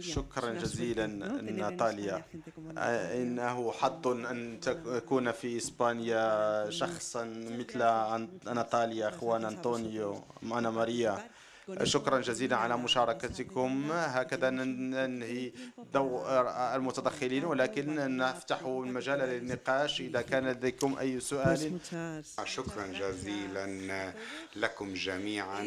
[SPEAKER 1] شكرا جزيلا ناتاليا. إنه حظ أن تكون في إسبانيا شخصا مثل ناتاليا أخوان أنطونيو أنا ماريا. شكرا جزيلا على مشاركتكم. هكذا ننهي ضوء المتدخلين ولكن نفتح المجال للنقاش. إذا كان لديكم أي سؤال.
[SPEAKER 4] شكرا جزيلا لكم جميعا.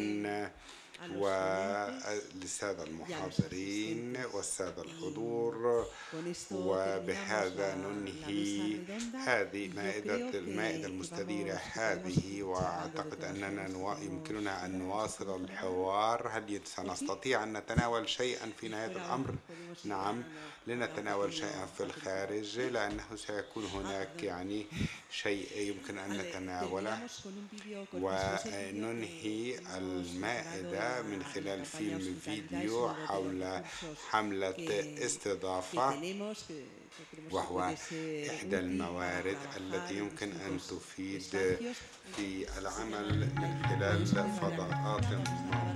[SPEAKER 4] وللسادة المحاضرين والسادة الحضور. وبهذا ننهي هذه مائدة المائدة المستديرة هذه وأعتقد أننا يمكننا أن نواصل الحوار. هل سنستطيع أن نتناول شيئا في نهاية الأمر؟ نعم. لنتناول شيئا في الخارج لأنه سيكون هناك يعني شيء يمكن أن نتناوله. وننهي المائدة من خلال فيلم فيديو حول حملة استضافة وهو إحدى الموارد التي يمكن أن تفيد في العمل من خلال فضاءات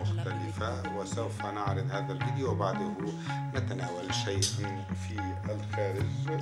[SPEAKER 4] مختلفة. وسوف نعرض هذا الفيديو وبعده. نتناول شيئا في الخارج.